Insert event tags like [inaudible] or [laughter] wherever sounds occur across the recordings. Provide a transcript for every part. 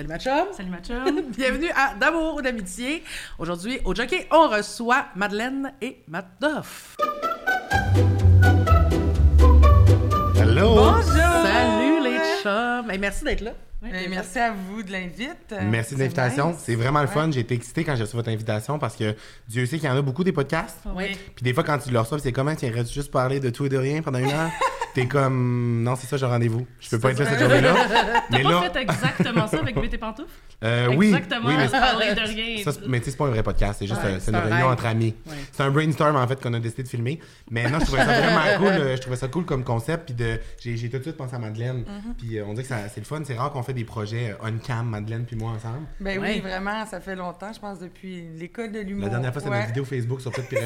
Salut ma chum. Salut ma chum. [laughs] Bienvenue à D'amour ou d'amitié. Aujourd'hui, au Jockey, on reçoit Madeleine et Madoff. Hello! Bonjour! Salut les chums. Merci d'être là. Ben, merci à vous de l'invite. Merci de C'est l'invitation. nice. C'est vraiment le fun. J'ai été excité quand j'ai reçu votre invitation parce que Dieu sait qu'il y en a beaucoup des podcasts. Oui. Puis des fois, quand tu le reçois, c'est comment? Tu irais juste parler de tout et de rien pendant une heure? [laughs] T'es comme, non, c'est ça, j'ai rendez-vous. Je peux pas être là cette journée-là. Mais T'as pas là, fait exactement ça avec Bête et Pantoufles? euh, oui. Exactement, oui, mais de rien. Ça, c'est- mais tu sais, c'est pas un vrai podcast, c'est juste Ouais, euh, c'est une un réunion rêve. entre amis. Ouais. C'est un brainstorm en fait qu'on a décidé de filmer. Mais non, je trouvais ça vraiment [laughs] cool. euh, Je trouvais ça cool comme concept. Puis de, j'ai, j'ai tout de suite pensé à Madeleine. Mm-hmm. Puis euh, on dit que ça- c'est le fun. C'est rare qu'on fait des projets on cam, Madeleine puis moi ensemble. Ben Ouais. oui, vraiment, ça fait longtemps, je pense, depuis l'école de l'humour. La dernière fois, c'était Ouais. notre vidéo Facebook sur [laughs] Pet puis.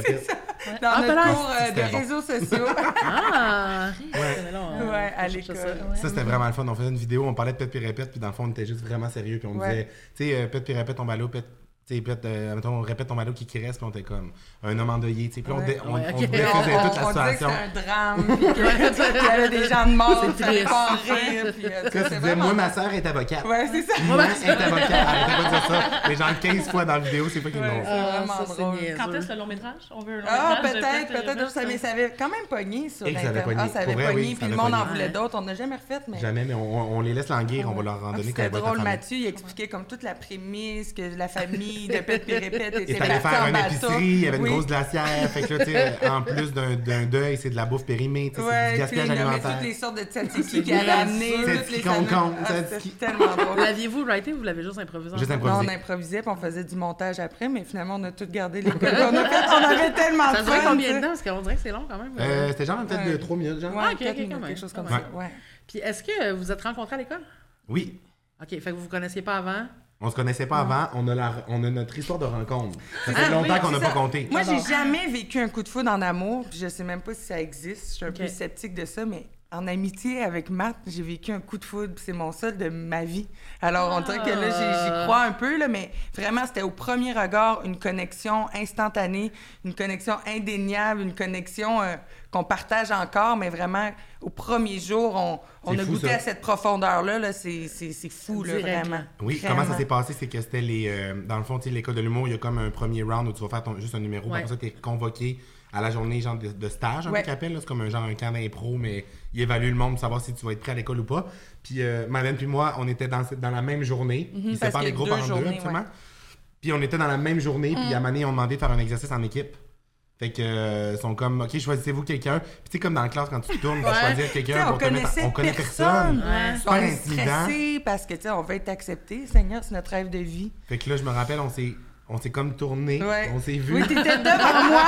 Dans Ah, notre peut-être. cours de réseaux sociaux. Ah! [laughs] Ouais. On- Ouais, à on cherche l'école. ça. Ça, c'était vraiment le fun. On faisait une vidéo, on parlait de Pet puis Répète, puis dans le fond, on était juste vraiment sérieux. Puis on Ouais. disait, tu sais, euh, Pet puis Répète ton ballot, Pet. Tu sais, Pet, euh, mettons, on répète ton ballot qui, qui reste, puis on était comme un homme endeuillé. Puis on, Ouais. on, Ouais, on ok. défaisait on, toute la on situation. c'était un drame, puis [laughs] qu'il y avait des gens de morts, C'est il fallait triste. pas en rire. Puis, euh, tu c'est disais, moi, ma soeur est avocate. Ouais, c'est ça. Moi, est avocate. Arrêtez pas de dire ça. Mais genre 15 fois dans la vidéo, c'est pas qu'ils Ouais. C'est Ah, vraiment drôle. Quand est-ce le long métrage? On veut un long Ah, métrage. de peut-être, et peut-être, ça, mais Répète. ça avait quand même pogné sur Internet. Ah, ça avait pogné, ça puis le monde en voulait d'autres. On n'a jamais refait, mais... Jamais, mais on, on les laisse languir, on va leur en Ah, donner quand C'était elle drôle. Mathieu, il expliquait comme toute la prémisse, que la famille de Pet puis Répète fallait partie faire en une épicerie, il y avait une Oui. grosse glacière. Fait que là, tu sais, en plus d'un deuil, c'est de la bouffe périmée. tu C'est Ouais, du gaspillage alimentaire. toutes les sortes de tzatziki qu'il avait amené, toutes Tzatziki salades. Ah, tellement drôle. [laughs] L'aviez-vous writé ou vous l'avez juste improvisé? Juste improvisé. on improvisait, puis on faisait du montage après, mais finalement, on a tout gardé les a. On avait tellement de Ça durait combien de temps? Parce qu'on dirait que c'est long quand même. Euh, C'était genre peut-être de 3 minutes, genre. Ouais, quelque chose comme ça. Ouais. Puis est-ce que vous êtes rencontrés à l'école? Oui. OK, fait que vous vous connaissiez pas avant? On se connaissait pas avant, on a, la- on a notre histoire de rencontre. Ça fait Ah, longtemps oui, qu'on n'a pas compté. Moi, j'ai jamais vécu un coup de foudre en amour, puis je sais même pas si ça existe. Je suis un peu sceptique de ça, mais en amitié avec Matt, j'ai vécu un coup de foudre, c'est mon seul de ma vie. Alors, on dirait que là, j'y- j'y crois un peu, là, mais vraiment, c'était au premier regard une connexion instantanée, une connexion indéniable, une connexion euh, qu'on partage encore, mais vraiment, au premier jour, on, on a fou, goûté ça. à cette profondeur-là. Là, c'est c'est- c'est fou, là, vraiment. Oui, Vraiment. comment ça s'est passé, c'est que c'était les. euh, dans le fond, tu sais, l'école de l'humour, il y a comme un premier round où tu vas faire ton- juste un numéro. Ouais. Après ça, tu es convoqué à la journée genre de, de stage, un Ouais. peu là. C'est comme un genre un camp d'impro, mais il évalue le monde pour savoir si tu vas être prêt à l'école ou pas. Puis euh, Madeleine puis moi, on était dans, cette- dans la même journée. Ils Mhm, parce séparent les groupes deux en deux, absolument. ouais. Puis on était dans la même journée, Mhm. puis à Mané, ils ont demandé de faire un exercice en équipe. Fait que euh, ils sont comme, OK, choisissez-vous quelqu'un. Puis tu sais, comme dans la classe, quand tu tournes pour Ouais. choisir Tu quelqu'un on pour te mettre. connaissait On connaît personne. personne. Ouais. Super On est parce que, tu sais, on veut être accepté. Seigneur, c'est notre rêve de vie. Fait que là, je me rappelle, on s'est, on s'est comme tourné, Ouais. on s'est vu. Oui, t'étais [laughs] devant moi.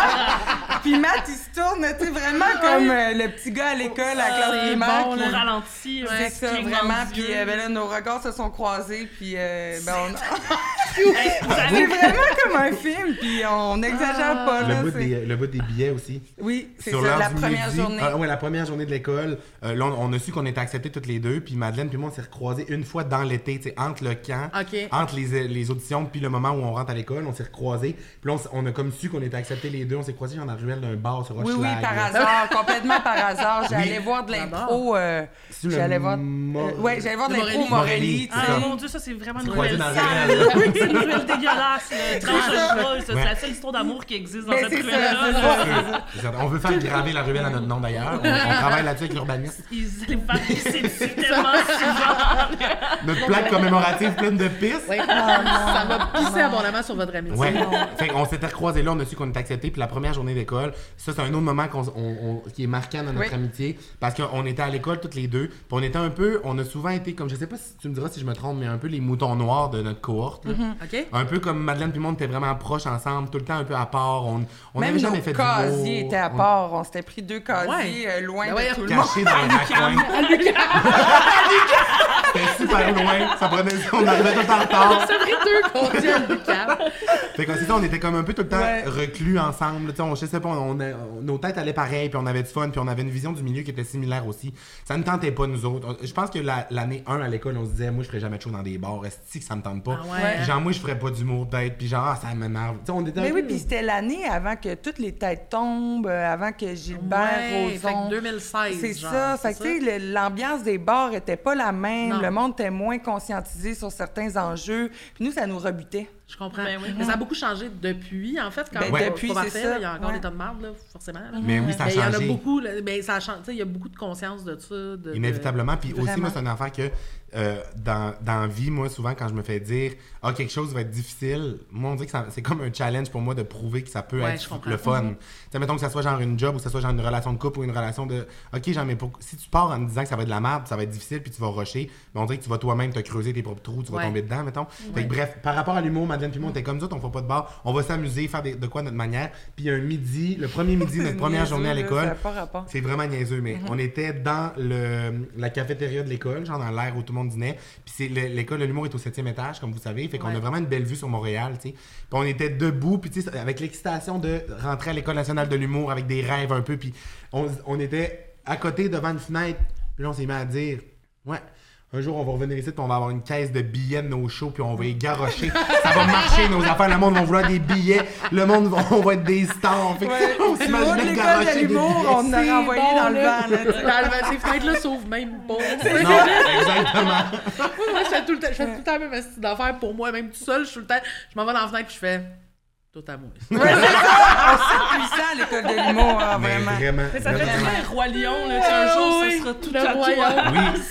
Puis Matt, il se tourne, tu sais, vraiment comme euh, le petit gars à l'école, à la classe primaire. bon, qui- là. Au ralenti, C'est ça, vraiment. Puis euh, ben là, nos regards se sont croisés. Puis euh, ben, on... [laughs] C'est vraiment comme un film. Puis on n'exagère pas. Le bout, des, le bout des billets aussi. Oui, c'est Sur ça, l'heure la du première midi. journée. Ah, ouais, la première journée de l'école. Euh, là, on, on a su qu'on était acceptés toutes les deux. Puis Madeleine puis moi, on s'est recroisés une fois dans l'été, tu sais, entre le camp, entre les, les auditions, puis le moment où on rentre à l'école. On s'est recroisés. Puis là, on, a comme su qu'on était acceptés les deux. On s'est croisés dans la ruelle d'un bar sur Oui, Hochelag. oui, par hasard, [laughs] complètement par hasard. J'allais Oui. voir de l'impro. euh, j'allais voir. Euh, ouais, j'allais voir de l'impro Morelli. Ah mon dieu, ça c'est vraiment une sale. ruelle. [laughs] Oui, c'est une nouvelle dégueulasse. Tranche. C'est la seule histoire d'amour qui existe dans Ben, cette ruelle-là. On veut faire graver la ruelle à notre nom d'ailleurs. On, travaille là-dessus avec l'urbaniste. Ils allaient faire pisser dessus tellement souvent. Notre plaque commémorative pleine de pistes. Oui. ça m'a pissé abondamment sur votre amitié. Ouais. fait qu'on s'était recroisés là, on a su qu'on était acceptés. Puis la première journée d'école, ça, c'est un autre moment on- on- qui est marquant dans notre Oui. amitié. Parce qu'on était à l'école toutes les deux. Puis on était un peu, on a souvent été, comme je sais pas si tu me diras si je me trompe, mais un peu les moutons noirs de notre cohorte. OK? Un peu comme Madeleine puis moi, on était vraiment proches ensemble, tout le temps un peu à part. On on Même n'avait jamais nos fait casiers d'humour. étaient à On- part. On s'était pris deux casiers Ouais. euh, loin Ben de voyons, tout le monde. Dans. C'était super loin. Ça prenait, on arrivait tout en retard. Ça a pris deux dit à Lucas. Fait que c'est ça, on était comme un peu tout le temps Ouais. reclus ensemble. Tu sais, on, je sais pas, on, nos têtes allaient pareil, puis on avait du fun, puis on avait une vision du milieu qui était similaire aussi. Ça ne tentait pas, nous autres. Je pense que la- l'année 1 à l'école, on se disait, moi, je ferais jamais de show dans des bars. Est-ce que ça me tente pas? Ah ouais. Puis genre, moi, je ferais pas d'humour d'être, puis genre, ah, ça m'énerve. On était Mais oui, puis c'était l'année avant que toutes les têtes tombent, euh, avant que Gilbert, Ouais, fait Rozon... que 2016. C'est ça. Fait que, tu sais, le- l'ambiance des bars était pas la même. Non. le monde était moins conscientisé sur certains enjeux. Puis nous, ça nous rebutait. Je comprends. Ben oui. Mais ça a beaucoup changé depuis, en fait. Quand Ben, même. depuis, c'est ça. Il y a encore Ouais. des tas de marde, là, forcément. là. Mais oui, ça a Mais il y en a changé. beaucoup, là, mais ça a changé. Tu sais, Il y a beaucoup de conscience de ça. de- de- Inévitablement. Puis aussi, moi, c'est une affaire que euh, dans, dans la vie, moi, souvent, quand je me fais dire Ah, quelque chose va être difficile, moi, on dit que c'est comme un challenge pour moi de prouver que ça peut Ouais, être le fun. Sais, mettons que ça soit genre une job ou que ça soit genre une relation de couple ou une relation de OK, genre, mais pour- si tu pars en te disant que ça va être de la merde, ça va être difficile, puis tu vas rusher, mais on dirait que tu vas toi-même te creuser tes propres trous, tu vas Ouais. tomber dedans, mettons. Fait que bref, par rapport à l'humour, Madeleine puis moi, on était comme ça, on fait pas de bar, on va s'amuser, faire des- de quoi de notre manière. Puis un midi, le premier midi de notre [laughs] première Niaiseux, journée à l'école, c'est vraiment niaiseux, mais on était dans le, la cafétéria de l'école, genre dans l'air où tout le monde dînait. Puis l'école de l'humour est au septième étage, comme vous savez. Fait qu'on Ouais. a vraiment une belle vue sur Montréal, tu sais. Puis on était debout, puis tu sais, avec l'excitation de rentrer à l'école nationale de l'humour avec des rêves un peu. Puis on, on était à côté devant une fenêtre. Puis là, on s'est mis à dire, ouais. Un jour, on va revenir ici, puis on va avoir une caisse de billets de nos shows, puis on va y garrocher. Ça va marcher, nos affaires. Le monde va vouloir des billets. Le monde, va- on va être des stars. Fait que, Ouais, on s'imaginait de garrocher de des l'humour, billets. on a C'est renvoyé bon, dans le là. vent. Là. Dans le- Ces fenêtres-là même pas. Non, exactement. Moi, je fais tout le temps, je fais tout le temps même d'affaires pour moi, même tout seul. Je suis tout le temps, je m'en vais dans la fenêtre puis je fais tout à moi. Ouais, c'est ça. Puissant à l'école de l'humour, hein, Mais vraiment. vraiment. Mais ça fait vraiment. très Roi Lion, là, qu'un jour, oui, ce sera tout le à royaume. toi. [laughs] Oui.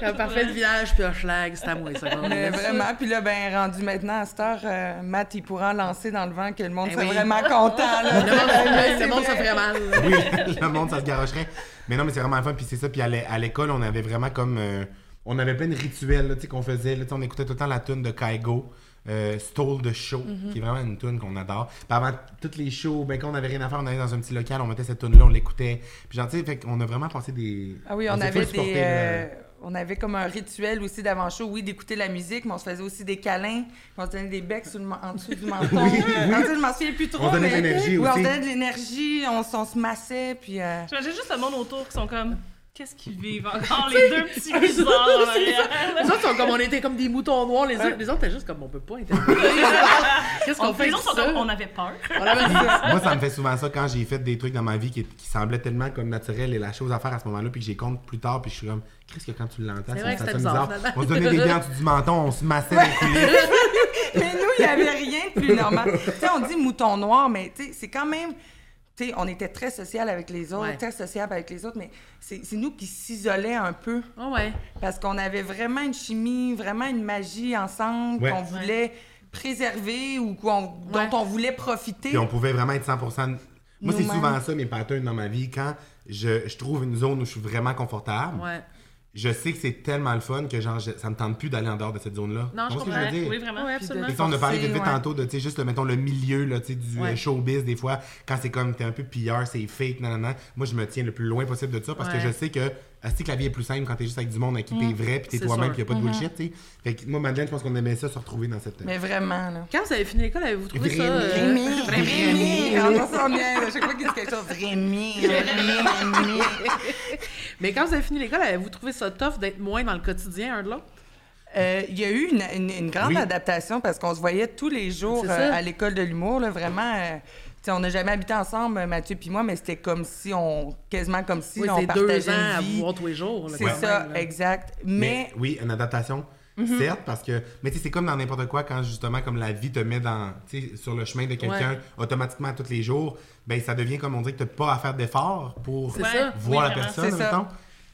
Ça, un parfait de village puis un schlag, c'est à moi ça. Mais vraiment, puis là, ben, rendu maintenant à cette heure, euh, Matt, il pourra en lancer dans le vent que le monde Eh soit oui. vraiment content. Là. Le monde, C'est [laughs] le monde, ça ferait mal. Oui, le monde, ça se garocherait. Mais non, mais c'est vraiment le fun. Puis c'est ça. Puis à l'é- à l'école, on avait vraiment comme. euh, on avait plein de rituels tu sais, qu'on faisait. là, on écoutait tout le temps la tune de Kaigo. Euh, Stole de Show, qui est vraiment une tune qu'on adore. Puis avant toutes les shows, ben, quand on avait rien à faire, on allait dans un petit local, on mettait cette tune là on l'écoutait. Puis genre, tu sais, fait qu'on a vraiment passé des. Ah oui, on avait des. euh, on avait comme un rituel aussi d'avant-show, oui, d'écouter la musique, mais on se faisait aussi des câlins, on se donnait des becs sur le en dessous du [laughs] menton. Oui, oui. En dessous, je m'en souviens plus trop. On donnait mais- de l'énergie oui, on aussi. donnait de l'énergie, on, on se massait, puis. euh, J'imagine juste le monde autour qui sont comme. Qu'est-ce qu'ils vivent encore, [laughs] les deux petits [laughs] bizarres en arrière? Les autres sont comme on était comme des moutons noirs, les autres, les autres étaient juste comme on peut pas intervenir. [laughs] Qu'est-ce qu'on On fait les autres sont comme. On avait peur. On avait ça. Moi, ça me fait souvent ça quand j'ai fait des trucs dans ma vie qui, qui semblaient tellement comme naturels et la chose à faire à ce moment-là, puis que j'y compte plus tard, puis je suis comme, qu'est-ce que quand tu l'entends, C'est ça, ça sonne bizarre. On se donnait des dents du menton, on se massait les coulisses. Mais nous, il n'y avait rien de plus normal. tu sais, on dit mouton noir, mais tu sais, c'est quand même. On était très social avec les autres, Ouais. très sociable avec les autres, mais c'est nous qui s'isolaient un peu ouais. parce qu'on avait vraiment une chimie, vraiment une magie ensemble Ouais. qu'on voulait préserver ou dont on voulait profiter. Puis on pouvait vraiment être 100%. de- Moi, c'est souvent ça, mes patterns dans ma vie. Quand je, je trouve une zone où je suis vraiment confortable, Ouais. Je sais que c'est tellement le fun que genre, je- ça me tente plus d'aller en dehors de cette zone-là. Non, je ce que comprends. je veux dire? Oui, vraiment. Ouais, de- absolument. Et ça, on a parlé vite, ouais. tantôt de, tu sais, juste, le, mettons, le milieu, là, tu sais, du Ouais. euh, showbiz, des fois, quand c'est comme, t'es un peu pilleur, c'est fake, nanana. Moi, je me tiens le plus loin possible de ça parce que Ouais. je sais que, que la vie est plus simple quand t'es juste avec du monde à qui t'es vrai, puis t'es toi-même, puis y a pas de bullshit, tu sais. Fait que moi, Madeleine, je pense qu'on aimait ça se retrouver dans cette. Mais vraiment, là. Quand vous avez fini l'école, avez-vous trouvé ça... Vraiment. euh, Rémi, Rémi, on ça bien. À chaque fois qu'il dit quelque chose, Rémi, Rémi, Rémi. [laughs] Mais quand vous avez fini l'école, avez-vous trouvé ça tough d'être moins dans le quotidien un de l'autre? Euh, Il y a eu une, une- une grande Oui. adaptation parce qu'on se voyait tous les jours euh, à l'école de l'humour. Vraiment, euh, tu sais, on n'a jamais habité ensemble, Mathieu puis moi, mais c'était comme si on. quasiment comme si Oui, on c'est deux partageait ans à une vous vie. voir tous les jours. là, C'est quand ça, même, exact. Mais Mais, oui, une adaptation, certes, parce que. Mais tu sais, c'est comme dans n'importe quoi, quand justement, comme la vie te met dans, tu sais, sur le chemin de quelqu'un Ouais. automatiquement tous les jours, ben ça devient comme on dit que t'as pas à faire d'efforts pour voir Oui, la personne, C'est ça. mettons.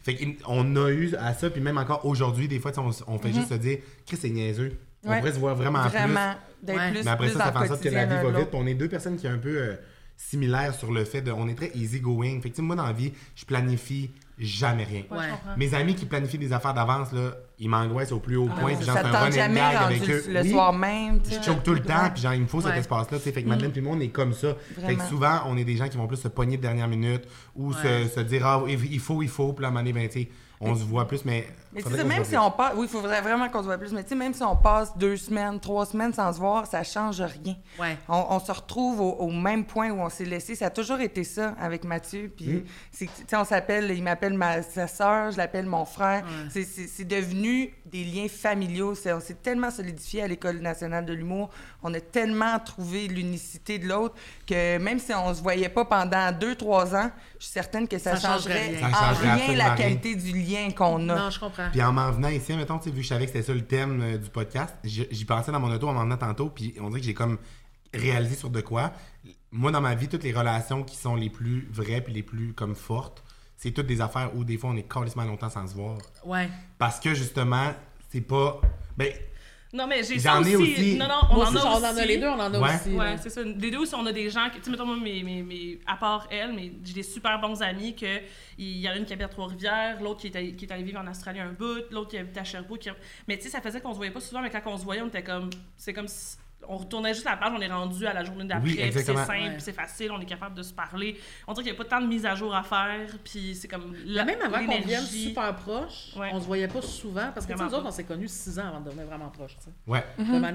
Fait qu'on a eu à ça, puis même encore aujourd'hui, des fois, tu sais, on, on fait juste se dire, Chris, c'est niaiseux. On Ouais. pourrait se voir vraiment, en plus. vraiment, Ouais. plus, Mais après plus ça, ça fait en sorte que la vie va vite. on est deux personnes qui sont un peu euh, similaires sur le fait de. On est très easygoing. Fait que, tu sais, moi, dans la vie, je planifie jamais rien. Ouais. Mes amis qui planifient des affaires d'avance, là, ils m'angoissent au plus haut point. puis genre, Ah, ça c'est te un running gag rendu avec eux. le Oui, soir même. Je choke tout le temps, Ouais. puis genre, il me faut cet Ouais. espace-là. Fait que Madeleine puis moi, on est comme ça. Fait que souvent, on est des gens qui vont plus se pogner de dernière minute ou Ouais. se, se dire, ah, il il faut, il faut. Puis là, à un moment donné, ben, tu sais, on se voit plus, mais. Mais tu sais, même si on passe, oui, il faudrait vraiment qu'on se voit plus, mais tu sais, même si on passe deux semaines, trois semaines sans se voir, ça change rien. Ouais. On, on se retrouve au, au même point où on s'est laissé. Ça a toujours été ça avec Mathieu. Puis, que, tu sais, on s'appelle, il m'appelle ma sa sœur, je l'appelle mon frère. C'est- C'est c'est devenu devenu des liens familiaux. C'est- on s'est tellement solidifié à l'École nationale de l'humour. On a tellement trouvé l'unicité de l'autre que même si on se voyait pas pendant deux, trois ans, je suis certaine que ça, Ça changerait changerait rien. Ça en changerait rien la rien. qualité du lien qu'on a. Non, je comprends. Puis en m'en venant ici, mettons, tu sais, vu que je savais que c'était ça le thème euh, du podcast, j'y j'y pensais dans mon auto en m'en venant tantôt, puis on dirait que j'ai comme réalisé sur de quoi. Moi, dans ma vie, toutes les relations qui sont les plus vraies puis les plus comme fortes, c'est toutes des affaires où des fois on est carrément longtemps sans se voir. Ouais. Parce que justement, c'est pas. Ben, Non, mais j'ai ça aussi. aussi. Non, non, on Moi en aussi, a genre, on aussi. en a les deux, on en a Ouais. aussi. Ouais, c'est ça. Les deux aussi, on a des gens, tu sais, mettons, moi, mes, mes, mes- à part elle, mais j'ai des super bons amis que il y en a une qui habite à Trois-Rivières, l'autre qui qui est allée vivre en Australie un bout, l'autre qui habite à Sherbrooke. qui- Mais tu sais, ça faisait qu'on se voyait pas souvent, mais quand on se voyait, on était comme, c'est comme si on retournait juste la page, on est rendu à la journée d'après, Oui, c'est simple, Ouais. c'est facile, on est capable de se parler. On dirait qu'il n'y a pas tant de mise à jour à faire, puis c'est comme la, Même avant qu'on l'énergie. super proches, Ouais. on se voyait pas souvent parce que nous autres, on s'est connus six ans avant de devenir vraiment proches. tu sais. ouais,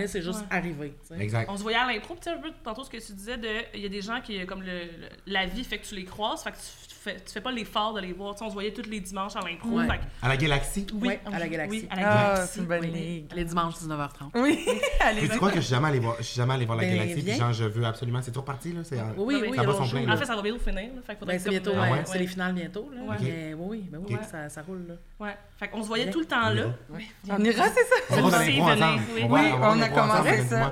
c'est juste Ouais. arrivé. exact. On se voyait à l'impro, puis tu sais, un peu tantôt ce que tu disais de. Il y a des gens qui, comme le, le- la vie fait que tu les croises, fait que tu fais, tu fais pas l'effort de les voir. Tu sais, on se voyait tous les dimanches à l'impro. Ouais. À la galaxie? oui, à la Galaxie. Oui, à la Ah, Galaxie. c'est une bonne oui. Les dimanches 19h30. Oui, [laughs] allez. Puis tu crois que je suis jamais allé voir, je suis jamais allé voir la Ben, galaxie, puis genre je veux absolument. C'est tout reparti là, c'est. Oui, oui, oui, ça va d'autres son plein. En fait, ça va bientôt finir. Là, fait Ben, c'est bientôt, Ah ouais. ouais? C'est les finales bientôt. Là. Ouais. Mais oui, ben oui, Ouais. ça, ça roule. Là. Ouais. Fait qu'on se voyait tout le temps là. On ira. On ira, c'est ça? On oui. Oui, a commencé ça.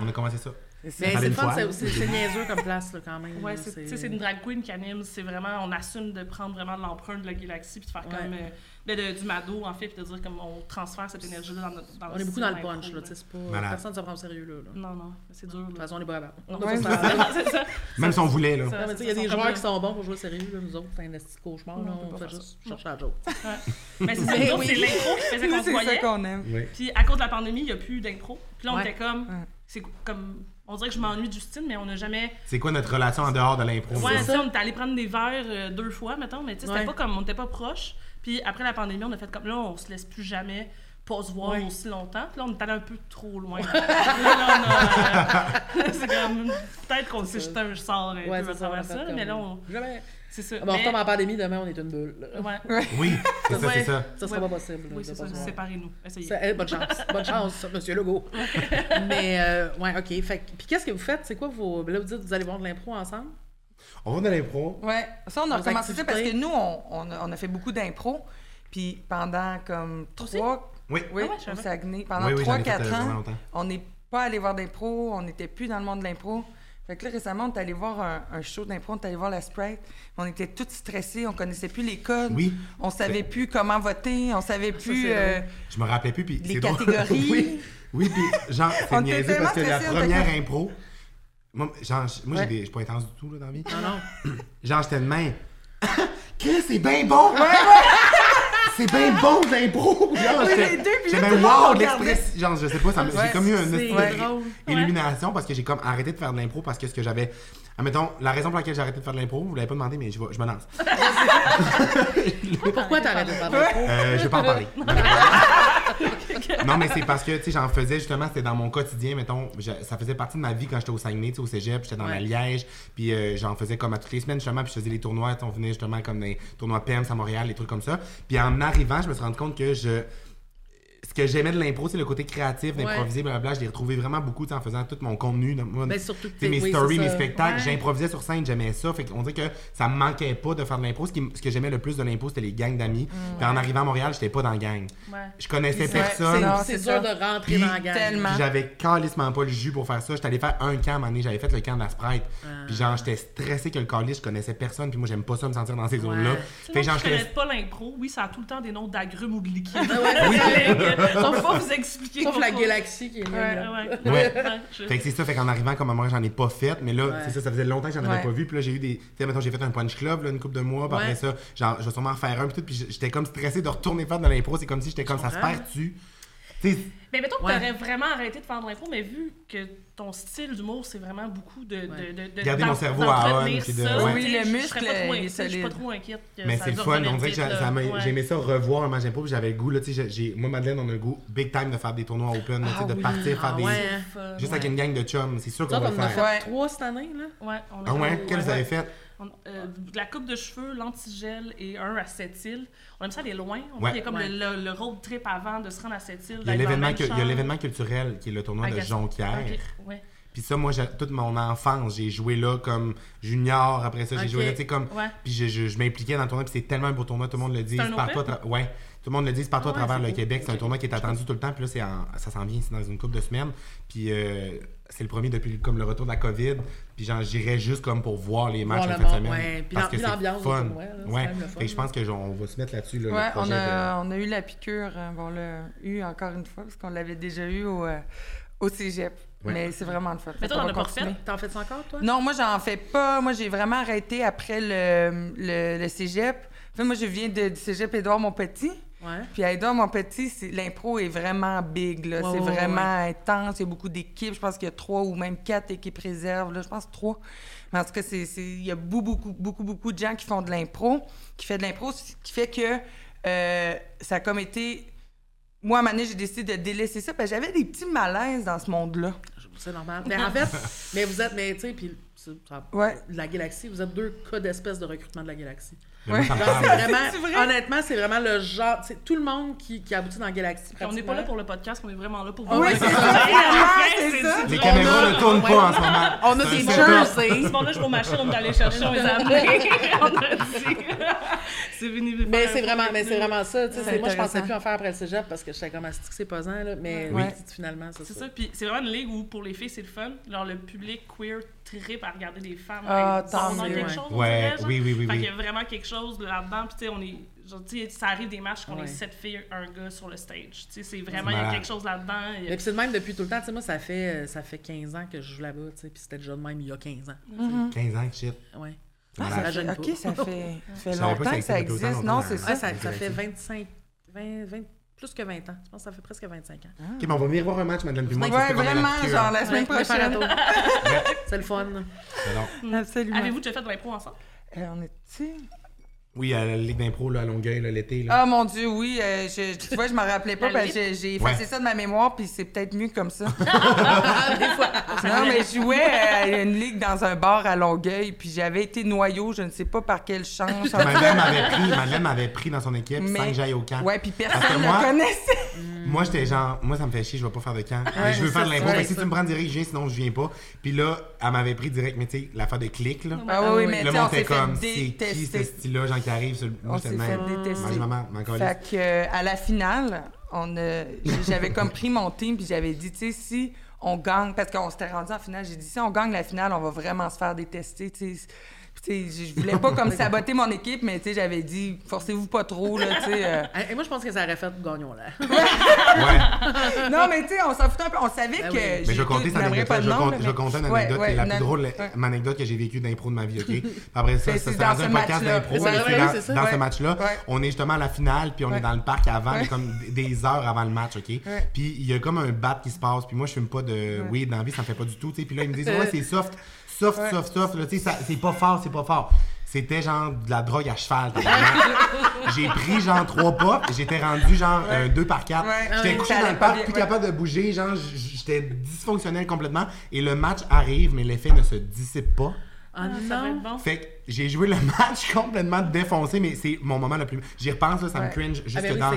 On a commencé ça. Mais c'est fun, c'est- niaiseux comme place là, quand même. Ouais, c'est tu sais, c'est une drag queen qui anime, c'est vraiment, on assume de prendre vraiment de l'empreinte de la galaxie puis de faire Ouais. comme, euh, de, de- du mado en fait, puis de dire comme on transfère cette énergie-là dans notre dans On est beaucoup dans le punch, là, c'est pas... Malade. Personne ne se prend au sérieux, là. là. De Non, non, c'est dur. toute Là. façon, on est pas. [laughs] Même si on voulait là. Il y a des joueurs qui sont bons pour jouer sérieux, là, nous autres, c'est un de cauchemar, là, on peut on pas fait faire juste chercher la joke. Mais c'est [laughs] l'impro qui faisait qu'on se C'est ça voyait. qu'on aime. Oui. Puis à cause de la pandémie, il n'y a plus d'impro. Puis là, on était comme. C'est comme. On dirait que je m'ennuie de Justine, mais on n'a jamais. C'est quoi notre relation en dehors de l'impro? Ouais, ça, on était allé prendre des verres euh, deux fois, mettons, mais tu sais, c'était Ouais. pas comme. On n'était pas proches. Puis après la pandémie, on a fait comme. Là, on se laisse plus jamais pas se voir Ouais. aussi longtemps. Puis là, on est allé un peu trop loin. là, là, on a- c'est comme. Peut-être qu'on s'est jeté un sort un Ouais, peu à c'est ça, mais là, on. Jamais. C'est ça. Ah, ben, on Mais- retombe en pandémie, demain, on est une bulle. Ouais. [laughs] Oui, c'est ça, c'est ça. Ça sera Ouais. pas possible. Oui, de c'est ça. Séparez-nous. Essayez. Ça- bonne chance. [laughs] Bonne chance, monsieur Legault. Mais, euh, ouais, OK. Fait, puis qu'est-ce que vous faites? C'est quoi vos. Là, vous dites que vous allez voir de l'impro ensemble? On va dans l'impro. Ouais, ça, on a recommencé ça parce que nous, on, on a, on a fait beaucoup d'impro. Puis pendant comme trois, Oui. oui, Ah ouais, je au. Saguenay, pendant Oui, oui, j'en ai fait, 3-4 euh, ans, on n'est pas allé voir d'impro, on n'était plus dans le monde de l'impro. Fait que là, récemment, on est allé voir un, un show d'impro, on est allé voir la Sprite. On était tous stressés, on connaissait plus les codes. Oui. On savait plus comment voter, on savait plus... euh. Je me rappelais plus, puis Les catégories. [laughs] oui, oui, puis genre, [laughs] c'est niaiseux parce que la première impro, moi, genre, moi Ouais. j'ai des- je suis pas intense du tout là, dans la vie. Non, non. [coughs] Genre, j'étais de même. [laughs] Chris, c'est bien bon! C'est bien bon l'impro! Genre, les deux, puis j'étais là, bien tout le monde wow, regardait. l'express. Genre, je sais pas, ça me- Ouais, j'ai comme eu un c'est drôle. parce que j'ai comme arrêté de faire de l'impro parce que ce que j'avais. Admettons, la raison pour laquelle j'ai arrêté de faire de l'impro, vous l'avez pas demandé, mais je, vais- je me lance. [laughs] [laughs] Pourquoi t'as arrêté de faire de l'impro? Euh, je vais pas en parler. [laughs] [laughs] non, mais c'est parce que, tu sais, j'en faisais justement, c'était dans mon quotidien, mettons, je- ça faisait partie de ma vie quand j'étais au Saguenay, tu sais, au cégep, j'étais dans Ouais. la Liège, puis euh, j'en faisais comme à toutes les semaines, justement, puis je faisais les tournois, on venait justement comme des tournois PEMS à Montréal, des trucs comme ça. Puis en arrivant, je me suis rendu compte que je. Ce que j'aimais de l'impro, c'est le côté créatif, d'improviser, blablabla. Je l'ai retrouvé vraiment beaucoup en faisant tout mon contenu. moi, Ben, surtout que mes oui, stories, mes spectacles, Ouais. j'improvisais sur scène, j'aimais ça. Fait qu'on dirait que ça me manquait pas de faire de l'impro. Ce, que j'aimais le plus de l'impro, c'était les gangs d'amis. Puis en arrivant à Montréal, j'étais pas dans la gang. Ouais. Je connaissais personne. c'est- dur de rentrer Puis, dans la gang. tellement. Puis j'avais calissement pas le jus pour faire ça. J'étais allé faire un camp à un moment donné, j'avais fait le camp de la Sprite. Ah. Puis genre, j'étais stressé que le calice, je connaissais personne. Puis moi, j'aime pas ça me sentir dans ces zones-là. Fait genre, je connais pas l'impro. Oui, ça a tout le temps des noms d'agrumes ou de liquides. [laughs] [laughs] peut pas vous expliquer. Sauf la galaxie qui est là. ouais. Ouais. Ouais, je- Fait que c'est ça, fait qu'en arrivant comme à moi, j'en ai pas fait, mais là, Ouais. c'est ça, ça faisait longtemps que j'en avais Ouais. pas vu, puis là, j'ai eu des. Tu sais, mettons, j'ai fait un punch club, là, une couple de mois, puis après ça, genre, je vais sûrement en faire un, puis tout, puis j'étais comme stressé de retourner faire de l'impro, c'est comme si j'étais comme ça se perd-tu? Mais mettons que Ouais. t'aurais vraiment arrêté de faire de l'impro, mais vu que ton style d'humour, c'est vraiment beaucoup de. de, Ouais. de, de Garder mon cerveau à on, puis de- ça, ouais. Oui, le muscle, serais pas trop il est inquiète, Je suis pas trop inquiète. que Mais ça c'est le fun, on dirait que vite, j'a- là. ça ça revoir un match d'impro, puis j'avais le goût, là, j'ai- j'ai- moi, Madeleine, on a le goût big time de faire des tournois open, Ah de oui. partir, faire Ah des. Juste ouais. avec une gang de chums, c'est sûr Ça, qu'on va on le en a faire. fait trois cette année, là. Ouais, on a Ah ouais, fait- quel vous avez fait? On- euh, de la coupe de cheveux, l'antigel et un à cette île. On aime ça aller loin. On Ouais. il y a comme Ouais. le, le- le road trip avant de se rendre à cette île. Il y a l'événement culturel qui est le tournoi de Jonquière. Ouais. Puis ça, moi, j'ai- toute mon enfance, j'ai joué là comme junior. Après ça, j'ai joué là, tu sais, comme. Ouais. Puis je, je, je m'impliquais dans le tournoi. Puis c'est tellement un beau tournoi, tout le monde le dit. Partout Ouais. Tout le monde le dit, c'est partout Ah à travers le beau. Québec. C'est un tournoi qui est attendu tout le temps. Puis là, c'est en- ça s'en vient, c'est dans une couple de semaines. Puis euh, c'est le premier depuis comme le retour de la COVID. Puis genre, j'irais juste comme pour voir les matchs en fin de semaine. ouais. Puis parce que c'est fun. ouais. que je pense que genre, on va se mettre là-dessus. Là, le Ouais, on a, de- on a eu la piqûre, hein, bon, on l'a eu encore une fois, parce qu'on l'avait déjà eu au, euh, au cégep. Ouais. Mais c'est vraiment le fun. Mais toi, t'en as pas refait? T'en fais ça encore, toi? Non, moi, j'en fais pas. Moi, j'ai vraiment arrêté après le, le, le cégep. En fait, moi, je viens de, du cégep Édouard Montpetit. Ouais. Puis à Édouard Montpetit, c'est- l'impro est vraiment big. là. Ouais, c'est ouais, vraiment intense. Il y a beaucoup d'équipes. Je pense qu'il y a trois ou même quatre équipes réserves. Là. Je pense trois. Mais en tout cas, c'est, il y a beaucoup, beaucoup, beaucoup, beaucoup de gens qui font de l'impro, qui fait de l'impro, ce qui fait que euh, ça a comme été... Moi, à un moment donné, j'ai décidé de délaisser ça parce que j'avais des petits malaises dans ce monde-là. C'est normal. Mais en fait, [laughs] mais vous êtes, mais tu sais, puis la galaxie, vous êtes deux cas d'espèce de recrutement de la galaxie. Moi, ça vraiment, vrai? honnêtement, c'est vraiment le genre, c'est tout le monde qui, qui aboutit dans. Puis on n'est pas là pour le podcast, on est vraiment là pour Ah vous. oui, c'est ça. ça. Ça. Les caméras ne tournent pas en ce moment. [laughs] On a C'est des jerseys. C'est bon, là, je vais machine, on est allé chercher, on les [laughs] a amenés. [laughs] On a dit. C'est venu. faire Mais c'est vraiment, mais c'est vraiment ça. moi, je pensais plus en faire après le cégep parce que j'étais comme astique, c'est pesant, là? Mais finalement, c'est C'est ça. ça, puis c'est vraiment une ligue où pour les filles c'est le fun. Genre le public queer trip à regarder des femmes. Ah, tant mieux, quelque ouais. chose, oui, oui, oui, Fait qu'il y a vraiment quelque chose là-dedans. Puis tu sais, on est. Genre, tu sais, ça arrive des matchs qu'on Ouais. est sept filles, un gars sur le stage. Tu sais, c'est vraiment, il y a quelque chose là-dedans. a- Et puis c'est le même depuis tout le temps. Tu sais, moi, ça fait, euh, ça fait 15 ans que je joue là-bas, tu sais, puis c'était déjà de même il y a 15 ans. 15 ans, shit. Ouais. Ah, ça rajeunit fait, pas. OK, ça fait, ça longtemps ça que ça existe. longtemps, Non, hein. c'est Ouais, ça. ça, ça fait 25, 20, 20 plus que 20 ans. Je pense que ça fait presque 25 ans. Ok, mais on va venir voir un match, Madeleine puis moi. Ouais, ça vraiment, genre la semaine prochaine. [laughs] C'est le fun. Alors, Absolument. Avez-vous déjà fait de l'impro ensemble? Euh, on est Oui, à la Ligue d'impro là, à Longueuil là, l'été. Ah mon Dieu, oui. euh, je, tu vois, je me rappelais pas parce que limite. j'ai j'ai effacé Ouais. ça de ma mémoire, puis c'est peut-être mieux comme ça. [laughs] Ah, des fois. non, mais je jouais à une ligue dans un bar à Longueuil, puis j'avais été noyau, je ne sais pas par quelle chance. Madeleine m'avait pris, Madeleine pris dans son équipe Mais- sans que j'aille au camp. Ouais, puis que personne ne moi- connaissait. Moi, j'étais genre, moi, ça me fait chier, je vais pas faire de camp. Ouais, je veux faire de l'impro. si ça. tu me prends direct, je viens, sinon je viens pas. Puis là, elle m'avait pris direct, mais tu sais, l'affaire de clic, là. Ah oui, oui, mais sais, on était comme, c'est qui ce style-là, gens qui arrivent sur le. Moi, j'étais même. maman, m'en calisse. Fait que, euh, à la finale, on j'avais comme pris mon team puis j'avais dit, tu sais, si on gagne, parce qu'on s'était rendu en finale, j'ai dit, si on gagne la finale, on va vraiment se faire détester, tu sais. Puis, tu sais, je voulais pas comme [laughs] saboter mon équipe, mais j'avais dit, forcez-vous pas trop, là, tu sais. euh. Et moi, je pense que ça aurait fait gagnon là. Ouais. [laughs] Non, mais tu sais, on s'en foutait un peu. On savait Ben que. oui. Mais je vais compter tout- cette anecdote. pas Je nom, je mais- compter une anecdote ouais, qui est la plus an- drôle, ouais. l'anecdote que j'ai vécue d'impro de ma vie, OK? [laughs] Après ça, Ben, ça, c'est dans un podcast d'impro. Dans- ce match-là, on est justement à la finale, puis on est dans le parc avant, comme des heures avant le match, OK? Puis il y a comme un bat qui se passe, puis moi, je fume pas de weed dans la vie, ça me fait pas du tout. Puis là, ils me disent, ouais, c'est soft, soft, Ouais. soft, soft, là, tu sais, ça- c'est pas fort, c'est pas fort. C'était genre de la drogue à cheval. [laughs] J'ai pris genre trois pas, j'étais rendu genre euh, deux par quatre. Ouais. J'étais Ouais. couché dans le parc, plus ouais. capable de bouger, genre j'étais dysfonctionnel complètement. Et le match arrive, mais l'effet ne se dissipe pas. Ah Ah, ça va être non. bon. Fait que j'ai joué le [laughs] match complètement défoncé, mais c'est mon moment le plus. J'y repense, là, ça Ouais. me cringe jusque ben oui, dans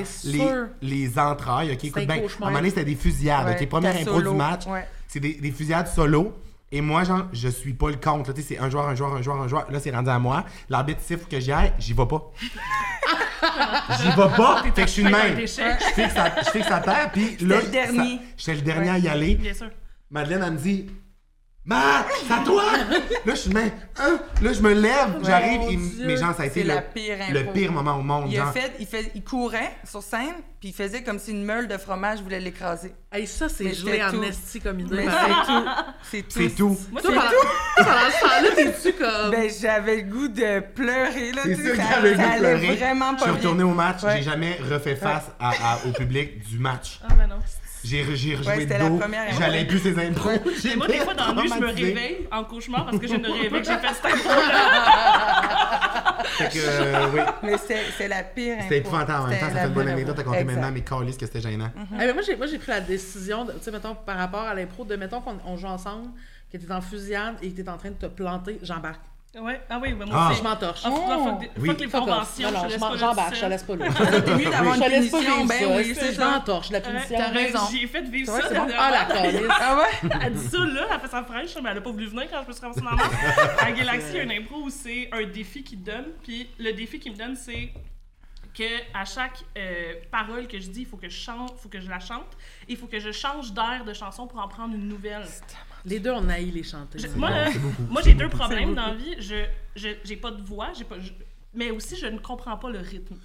les, les entrailles. Ok, écoute bien. À un moment donné, c'était des fusillades. Ouais, ok, première ta impro solo, du match, ouais. c'est des, des fusillades solo. Et moi, genre, je suis pas le compte. sais, C'est un joueur, un joueur, un joueur, un joueur. Là, c'est rendu à moi. L'arbitre siffle que j'y aille, j'y vais pas. [laughs] j'y vais pas. Fait que je suis un même. Je fixe à, je fixe à terre, puis là. le dernier. ça- J'étais le dernier à y aller. Bien sûr. Madeleine, elle me dit Matt, c'est à toi! là, je suis mais, hein? Là, je me lève, j'arrive, Dieu. mais genre, ça a été C'est le, pire le pire moment au monde. Il, a genre. fait, il, fait, il courait sur scène, puis il faisait comme si une meule de fromage voulait l'écraser. Hey, ça, c'est c'était en tout. esti comme idée. Mais c'est tout. C'est tout. C'est tout. Moi, c'est toi, [laughs] pendant ce temps-là, t'es-tu comme. Ben, j'avais le goût de pleurer, là. C'est ça- j'avais le goût de pleurer. vraiment Je suis retourné au match, Ouais. j'ai jamais refait face à- à- au public du match. Ah, ben non. J'ai re- j'ai rejoué c'était de dos, j'allais plus ces impros. Mais moi, des fois, dans la nuit, je me réveille en cauchemar parce que je ne rêvais que j'ai fait cette impro Fait que, euh, oui. Mais c'est la pire C'était épouvantable. En même temps, ça fait une bonne anecdote. à compter maintenant, mais calice que c'était gênant. Eh ben, moi, j'ai, moi, j'ai pris la décision, de, tu sais, mettons, par rapport à l'impro, de, mettons qu'on on joue ensemble, que t'es en fusillade et que t'es en train de te planter, j'embarque. Ouais, ah oui, moi Ah. aussi. Je m'entorche. Ah, fuck, fuck, Oui. les conventions, Non, non, je te je laisse pas là laisse pas là. T'es mieux d'avoir Je une te laisse pas punition, vivre ben ça. oui, c'est Je m'entorche, la punition. t'as raison. J'ai fait vivre ça c'est bon. Ah, la calice. Ah ouais? Elle dit ça là, elle fait sa fraîche, mais elle a pas voulu venir quand je me suis ramassée dans la. À Galaxy, il y a une impro où c'est un défi qu'il te donne, puis le défi qu'il me donne, c'est que à chaque euh, parole que je dis, il faut que je chante, faut que je la chante, et il faut que je change d'air de chanson pour en prendre une nouvelle. Les deux, on haït les chanter. Je- moi, beaucoup. moi j'ai deux problèmes dans la vie. Je, je, j'ai pas de voix, j'ai pas, je- mais aussi je ne comprends pas le rythme.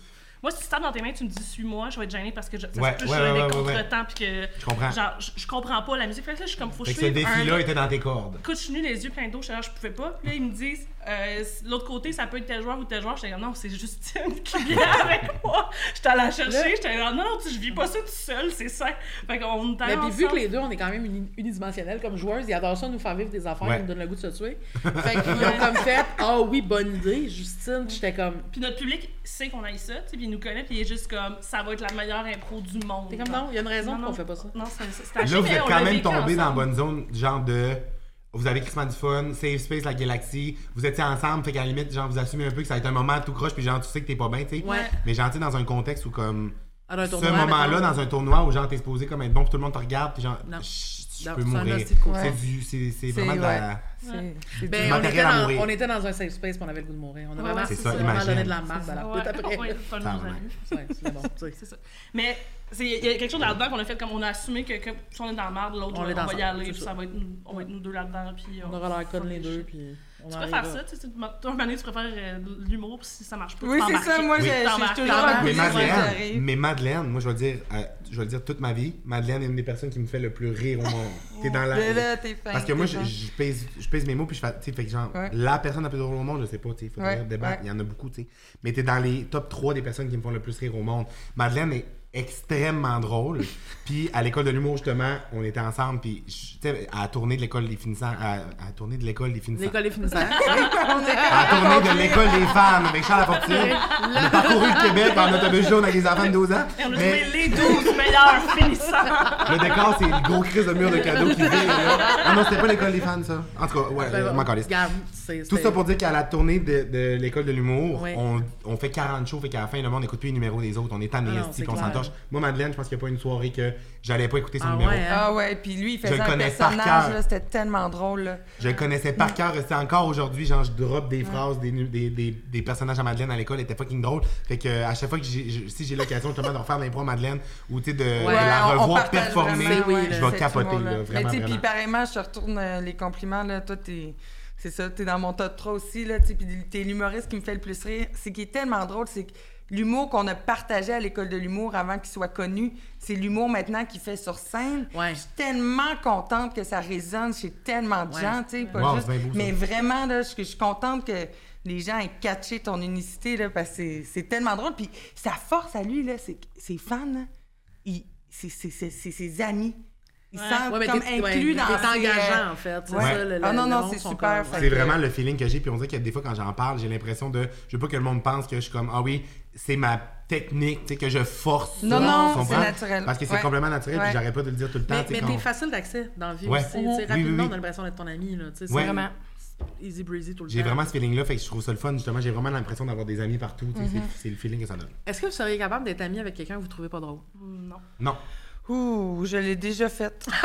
Moi, si tu tapes dans tes mains, tu me dis suis-moi, je vais être gênée parce que je, ça Ouais, se ouais, euh, ouais, des ouais, contretemps puis que Je comprends. genre je, je comprends pas la musique. Fait que là, je suis comme faut que Fait je que ce suive un- défi-là était dans tes cordes. Écoute, je suis venue les yeux pleins d'eau, je je pouvais pas. Puis là, ils me disent, euh, l'autre côté, ça peut être tel joueur ou tel joueur. J'étais comme, non, c'est Justine qui vient [laughs] avec moi. J'étais allée la chercher, j'étais comme, non, non, tu- je vis pas ça tout seul, c'est ça. Fait qu'on Mais puis vu que les deux, on est quand même uni- unidimensionnels comme joueuses, ils adorent ça nous faire vivre des affaires Ouais. qui nous donnent le goût de se tuer. [laughs] Fait qu'ils ont comme fait Ah oui, bonne idée, Justine. Puis J'étais comme Puis notre public sait qu'on aille ça, tu sais, puis il nous connaît, puis il est juste comme, ça va être la meilleure impro du monde. T'es comme non, il y a une raison qu'on fait pas ça. Non, c'est Là, vous êtes quand même tombé dans la bonne zone, genre de. Vous avez Christmas du fun, Safe Space, la galaxie, vous étiez ensemble, fait qu'à la limite, genre, vous assumez un peu que ça va être un moment tout croche, puis genre, tu sais que t'es pas bien, tu sais. Ouais. Mais genre, tu dans un contexte où, comme. Un ce moment-là, dans un tournoi où, genre, t'es supposé comme être bon, puis tout le monde te regarde, puis genre, Non. je peux mourir. C'est vraiment de la. ouais. C'est- c'est Ben, on, était dans, on était dans un safe space, puis on avait le goût de mourir. On a vraiment, ouais, c'est ça, vraiment donné de la marde à la après. ouais, c'est c'est bon, ça. Mais il y a quelque chose là-dedans qu'on a fait comme on a assumé que, si on est dans la merde, l'autre, On va y aller, puis ça. va être, nous- on va être nous deux là-dedans, puis On aura l'air conne les deux, puis Tu préfères arrivera. ça, tu sais, tu- toi, un moment donné, tu préfères euh, l'humour, puis si ça marche pas, Oui, tu c'est ça. Moi, je suis toujours Mais Madeleine, j'arrive. mais Madeleine, moi je vais dire, euh, je vais le dire toute ma vie, Madeleine est une des personnes qui me fait le plus rire au monde. T'es dans la. Parce que moi, je, pèse, je pèse mes mots, puis je fais, tu sais, fait que genre, Ouais. la personne la plus drôle au monde, je sais pas, tu sais, faudrait Ouais, débattre, ouais. il y en a beaucoup, tu sais. Mais t'es dans les top 3 des personnes qui me font le plus rire au monde. Madeleine est extrêmement drôle. [laughs] puis à l'école de l'humour, justement, on était ensemble, puis je- tu sais, à la tournée de l'école des finissants, à, à la tournée de l'école des finissants. L'école des finissants. [laughs] À la tournée de l'école des femmes avec Charles Lafortune. On a parcouru le Québec en autobus jaune avec des enfants de 12 ans. Et on a Mais- les 12 meilleurs finissants. le décor, c'est le gros crise de mur de cadeaux qui vient. là. Ah non, c'était pas l'école des fans, ça. En tout cas, ouais, Ben, euh, regarde, c'est- Tout ça pour dire qu'à la tournée de, de l'école de l'humour, Oui. on, on fait 40 shows, fait qu'à la fin, le monde n'écoute plus les numéros des autres. On est tanné, Ah non, Moi, Madeleine, je pense qu'il n'y a pas une soirée que j'allais pas écouter son Ah numéro. ouais, hein? Ah ouais, puis lui, il Je faisait le un personnage, c'était tellement drôle. Là. Je le connaissais par cœur, c'est encore aujourd'hui, genre je drop des phrases, des, des, des, des personnages à Madeleine à l'école, elle était fucking drôle. Fait que à chaque fois que j'ai, je- si j'ai l'occasion justement de refaire l'impro à Madeleine ou tu sais de, de Ouais, la on- on revoir performer, vraiment, oui, ouais, je vais capoter là, Mais vraiment tu sais, puis pareillement, je te retourne euh, les compliments, là, toi, t'es... C'est ça, t'es dans mon top 3 aussi, là, tu sais, puis t'es l'humoriste qui me fait le plus rire. C'est qui est tellement drôle, c'est que l'humour qu'on a partagé à l'école de l'humour avant qu'il soit connu, c'est l'humour maintenant qu'il fait sur scène. Ouais. Je suis tellement contente que ça résonne chez tellement de Ouais. gens, tu sais, pas Wow, juste... c'est bien beau, ça. Mais vraiment, là, je je suis contente que les gens aient catché ton unicité, là, parce que c'est- c'est tellement drôle. Puis sa force à lui, là, c'est que ses fans, là, c'est c'est- c'est- c'est ses amis. Ils Ouais. mais comme inclus ouais, dans euh, engageant, en fait. C'est ouais. ça, le, Ah non, non, c'est sont super, comme- C'est vraiment le feeling que j'ai, puis on dirait que des fois quand j'en parle, j'ai l'impression de. Je veux pas que le monde pense que je suis comme Ah oui, c'est ma technique, tu sais, que je force. Non, ça, non, c'est naturel. Parce que c'est Ouais. complètement naturel, Ouais. puis j'arrête pas de le dire tout le temps. Mais, mais t'es facile d'accès dans la vie Ouais. aussi. Oui, rapidement, oui, oui. on a l'impression d'être ton ami. C'est Ouais. Vraiment. easy breezy tout le J'ai temps. vraiment ce feeling-là, fait que je trouve ça le fun, justement. J'ai vraiment l'impression d'avoir des amis partout. Mm-hmm. c'est- C'est le feeling que ça donne. Est-ce que vous seriez capable d'être ami avec quelqu'un que vous trouvez pas drôle? Non. Non. Ouh, je l'ai déjà faite. [laughs]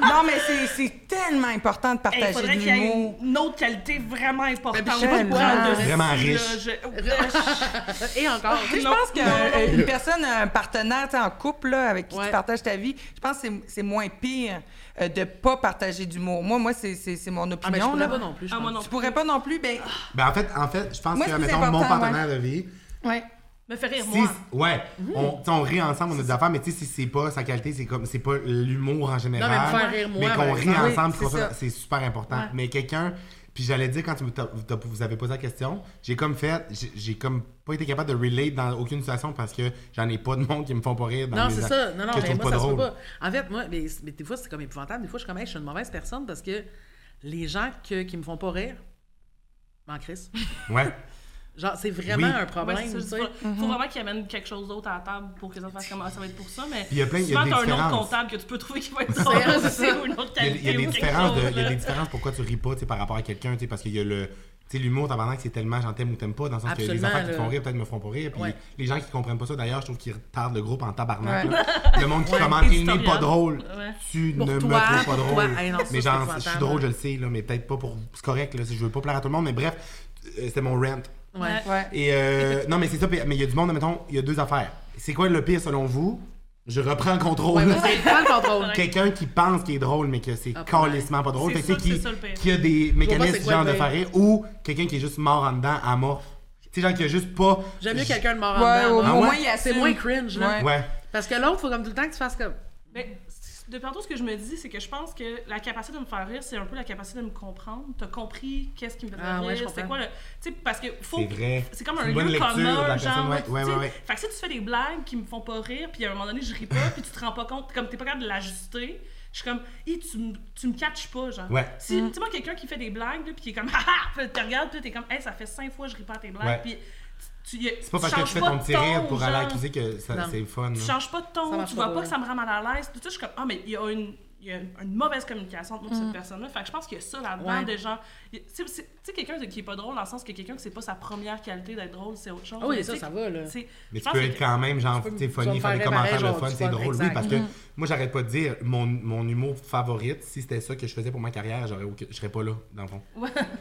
non, mais c'est- tellement important de Il partager faudrait de qu'il y ait une autre qualité vraiment importante. Mais je sais pas Vraiment riche. là, je- Et encore. Je pense qu'une personne, un partenaire en couple là, avec qui Ouais. tu partages ta vie, je pense que c'est- moins pire euh, de pas partager d'humour. Moi, moi c'est- mon Ah, mais je opinion. pourrais là. pas non plus. je Ah, moi pense. non. Tu pourrais pas non plus, ben... Ben en fait, en fait, je pense Moi, que, mettons, mon partenaire de vie, Ouais. Me fait rire, si, moi. ouais, on, tu sais, on rit ensemble, on a des affaires, mais tu sais, si c'est pas sa qualité, c'est comme, c'est pas l'humour en général. Non, mais me faire rire, moi, mais qu'on rit exemple. ensemble, Oui, c'est fait- ça. c'est super important. Ouais. Mais quelqu'un, puis j'allais dire quand tu, vous avez posé la question, j'ai comme fait, j'ai- j'ai comme pas été capable de relate dans aucune situation parce que j'en ai pas de monde qui me font pas rire dans Non, c'est ça. Non, non, mais moi, pas ça se peut pas. En fait, moi, mais, mais des fois, c'est comme épouvantable. Des fois, je suis comme, hey, je suis une mauvaise personne parce que les gens que- qui me font pas rire, m'en crissent. Ouais. [laughs] Genre, c'est vraiment Oui. un problème, tu pas. Faut vraiment qu'il amène quelque chose d'autre à la table pour que ça fasse comme ah, ça va être pour ça, mais il y a plein- il y a souvent des t'as un autre comptable que tu peux trouver qui va être ça. ou une autre Il y a, qualité il y a des différences de, il y a des différences pourquoi tu ris pas tu sais, par rapport à quelqu'un, tu sais, parce qu'il y a le. Tu sais, l'humour, tabarnak, c'est tellement j'en t'aime ou t'aimes pas, dans le sens que les affaires qui te font rire, peut-être me font pas rire. Puis Ouais. les gens qui comprennent pas ça, d'ailleurs, je trouve qu'ils retardent le groupe en tabarnak. Ouais. Le monde qui Ouais. commente, il n'est pas drôle. Ouais. Tu Pour ne toi, me trouves pas drôle. Hey, non, mais genre, je suis drôle, je le sais, là, mais peut-être pas pour. C'est correct, là, si je veux pas plaire à tout le monde, mais bref, euh, c'était mon rant. Ouais. Ouais. Et euh, non, mais c'est ça, mais il y a du monde, mettons, il y a deux affaires. C'est quoi le pire selon vous? Je reprends le contrôle. Ouais, contrôle. [laughs] Quelqu'un qui pense qu'il est drôle, mais que c'est Ah, calissement pas drôle. C'est qui, ça le pire. qui a des mécanismes genre de faire rire, ou quelqu'un qui est juste mort en dedans, amorphe. Tu sais, genre qui a juste pas. J'aime mieux quelqu'un de mort en Ouais, dedans? Ah au ouais? moins. C'est moins cringe, là. Ouais. Ouais. Parce que l'autre, faut comme tout le temps que tu fasses comme. Mais depuis tantôt, ce que je me dis, c'est que je pense que la capacité de me faire rire, c'est un peu la capacité de me comprendre. T'as compris qu'est-ce qui me faisait Ah ouais, rire, c'est quoi le. Tu sais, parce que faut. C'est vrai. C'est comme un lieu lecture de commun, genre. ouais, ouais, sais. ouais, ouais. Fait que si tu fais des blagues qui me font pas rire, puis à un moment donné, je ris pas, puis tu te rends pas compte, comme t'es pas capable de l'ajuster, je suis comme, tu, me- tu me catches pas, genre. Ouais. Si, Tu sais, moi, quelqu'un qui fait des blagues, là, puis qui est comme, [laughs] haha, puis là, tu regardes, puis t'es comme, hey, ça fait cinq fois que je ris pas à tes blagues, Ouais. puis tu. C'est pas parce que tu fais ton de petit rire ton, pour aller accuser que ça- c'est fun. Tu là. changes pas de ton, tu vois pas que ça me rend mal à l'aise. Tout ça, je suis comme, ah, mais il y a une, il y a une mauvaise communication entre Mm. cette personne-là. Fait que je pense qu'il y a ça là-dedans, Ouais. des gens. Tu sais, quelqu'un qui est pas drôle, dans le sens que quelqu'un que c'est pas sa première qualité d'être drôle, c'est autre chose. Ah oui, ça, ça va, là. Mais tu peux être quand même, genre, tu sais, funny, faire des commentaires de fun, c'est drôle. Oui, parce que Mhm. moi, j'arrête pas de dire, mon, mon humour favorite, si c'était ça que je faisais pour ma carrière, je serais pas là, dans le fond.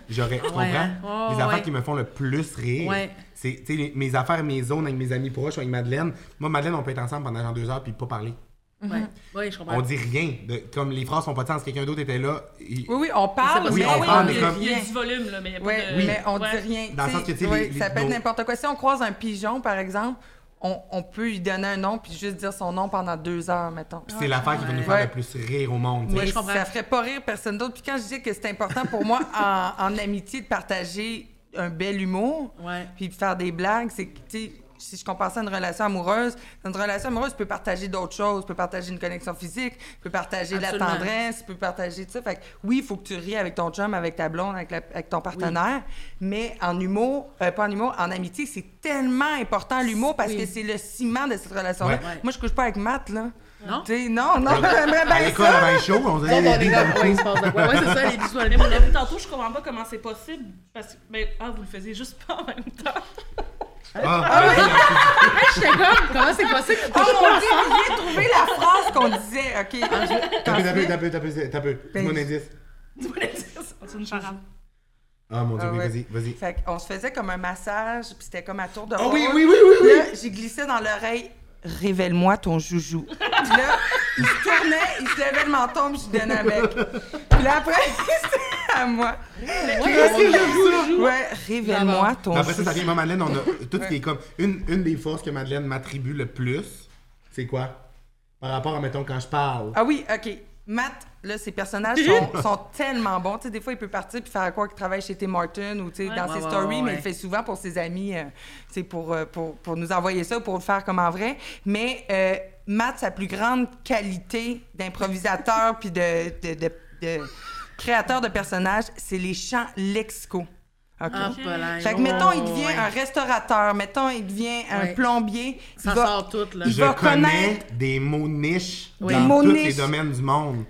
J'aurais, tu comprends? les affaires qui me font le plus rire, Ouais. c'est, tu sais, les- mes affaires, mes zones avec mes amis proches, avec Madeleine. Moi, Madeleine, on peut être ensemble pendant genre deux heures puis pas parler. Ouais. Oui, je comprends. On dit rien. De, comme les phrases font pas de sens. Quelqu'un d'autre était là. il- Oui, oui, on parle, Oui, mais on parle, mais il y a- comme- il y a rien. du volume, là, mais il y a pas Ouais, de. mais on Ouais. dit rien. Dans le sens que, tu sais, ouais, les- ça peut être n'importe quoi. Si on croise un pigeon, par exemple, on, on peut lui donner un nom puis juste dire son nom pendant deux heures, mettons. Puis c'est l'affaire qui va nous faire Ouais. le plus rire au monde. Mais je comprends. ça ferait pas rire personne d'autre. Puis quand je dis que c'est important pour moi en, en amitié de partager un bel humour, puis de faire des blagues, c'est que, tu sais, si je compare ça à une relation amoureuse, dans une relation amoureuse, tu peux partager d'autres choses. Tu peux partager une connexion physique, tu peux partager de la tendresse, tu peux partager tout ça. Fait que oui, il faut que tu ris avec ton chum, avec ta blonde, avec, la- avec ton partenaire, mais en humour, euh, pas en humour, en amitié, c'est tellement important l'humour parce Oui. que c'est le ciment de cette relation-là. Ouais. Ouais. Moi, je couche pas avec Matt, là. Non? Tu sais, non, non, j'aimerais À bien l'école, ça. avant les shows, on on est comme, ouais, c'est ça, les bisous à on l'a vu tantôt, je comprends pas comment c'est possible. Parce que, ben, ah, vous le faisiez juste pas en même temps. Ah, Hey, [laughs] J'étais comme, comment c'est possible? Oh mon dieu, j'ai trouvé la phrase qu'on disait. OK. T'as peu, t'as peu, t'as peu, t'as peu, t'as peu. Dis-moi un indice. Dire ça? C'est une charade. Ah mon dieu, Ah oui, ouais. vas-y, vas-y. Fait qu'on se faisait comme un massage, puis c'était comme à tour de Ah rôle. oui, oui, oui, oui, oui. Là, j'ai glissé dans l'oreille Révèle-moi ton joujou. Puis là, il se tournait, il se levait le menton, puis je donnais avec. Puis là, après, [laughs] c'était à moi. Ouais, révèle-moi ton Après ça, ça vient, moi, Madeleine, on a [laughs] tout ce qui est comme. Une, une des forces que Madeleine m'attribue le plus, c'est quoi? Par rapport à, mettons, quand je parle. Ah oui, OK. Matt, là, ses personnages sont, [laughs] sont tellement bons. Tu sais, des fois, il peut partir puis faire quoi? Qu'il travaille chez Tim Martin ou tu sais, Ouais. dans Ouais, ses ouais, stories, ouais, mais il le fait souvent pour ses amis, euh, tu sais, pour, euh, pour, pour nous envoyer ça, pour le faire comme en vrai. Mais euh, Matt, sa plus grande qualité d'improvisateur [laughs] puis de, de, de- de créateur de personnages, c'est les chants lexicaux. OK? Ah. Fait que, mettons, il devient Ouais. un restaurateur, mettons, il devient un Ouais. plombier. Ça il va- sort tout, là. il je va connais connaître- des mots niches Oui. dans mots tous niches. les domaines du monde.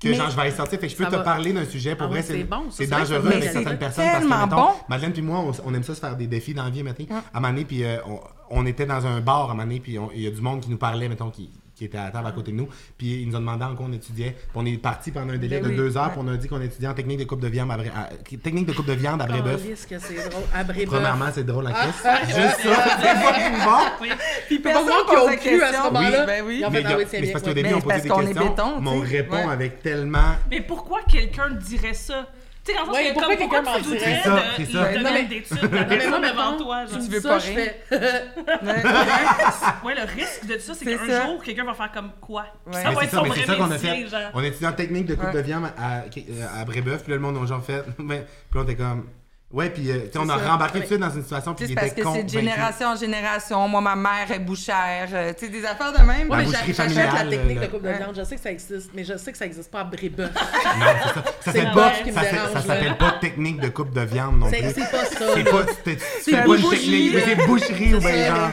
Que Mais- genre, je vais aller sortir. Fait que je peux Ça te va. parler d'un sujet. Pour Ah vrai, c'est bon, dangereux c'est avec certaines personnes. Parce que, tellement mettons, bon. Madeleine puis moi, on, on aime ça se faire des défis dans la vie, mettons. À un moment donné, puis euh, on, on était dans un bar à un moment donné, puis on- il y a du monde qui nous parlait, mettons, qui, qui était à la table à côté de nous. Puis ils nous ont demandé en quoi on étudiait. Puis on est parti pendant un délai Ben de oui, deux heures, ouais. puis on a dit qu'on étudiait en technique de coupe de viande à, Bré- à- technique de coupe de viande à Brébeuf. Calisse que c'est drôle. À Brébeuf. Premièrement, c'est drôle Ah, la caisse. Juste ça, c'est bon. Puis pas personne pose la cru à ce moment-là. Oui, ben oui. Mais, ah c'est parce qu'au début, on posait des qu'on est questions, béton, mais on répond avec tellement... Mais pourquoi quelqu'un dirait ça? Tu sais, dans le sens Ouais, que, pourquoi comme, quelqu'un pourquoi m'en tu dirait? douterais C'est ça, c'est ça. Non, mais- d'études, de [laughs] la personne devant toi. tu genre. me Tu veux ça, pas fais... [laughs] Ouais, le risque de ça, c'est qu'un jour, quelqu'un va faire comme quoi? Ouais. Ça Mais va être ça, son vrai métier, genre. On étudiait en technique de coupe Ouais. de viande à, à Brébeuf, puis là, le monde a genre fait. [laughs] puis là, on était comme. Ouais, puis euh, tu sais, on a ça. rembarqué tout de suite dans une situation Tu puis il c'est parce était que c'est de génération en génération. Moi, ma mère est bouchère. euh, tu sais, des affaires de même. La Ouais, mais j'achète la familiale, technique là. de coupe de viande. Je sais que ça existe, mais je sais que ça existe pas à Brébeuf. Non, c'est ça. Ça [laughs] s'appelle le pas, bœuf qui me ça, s'appelle- pas technique de coupe de viande non plus. c'est pas ça. C'est pas, c'est, c'est pas une boucherie, technique, mais là. c'est boucherie ou bien genre.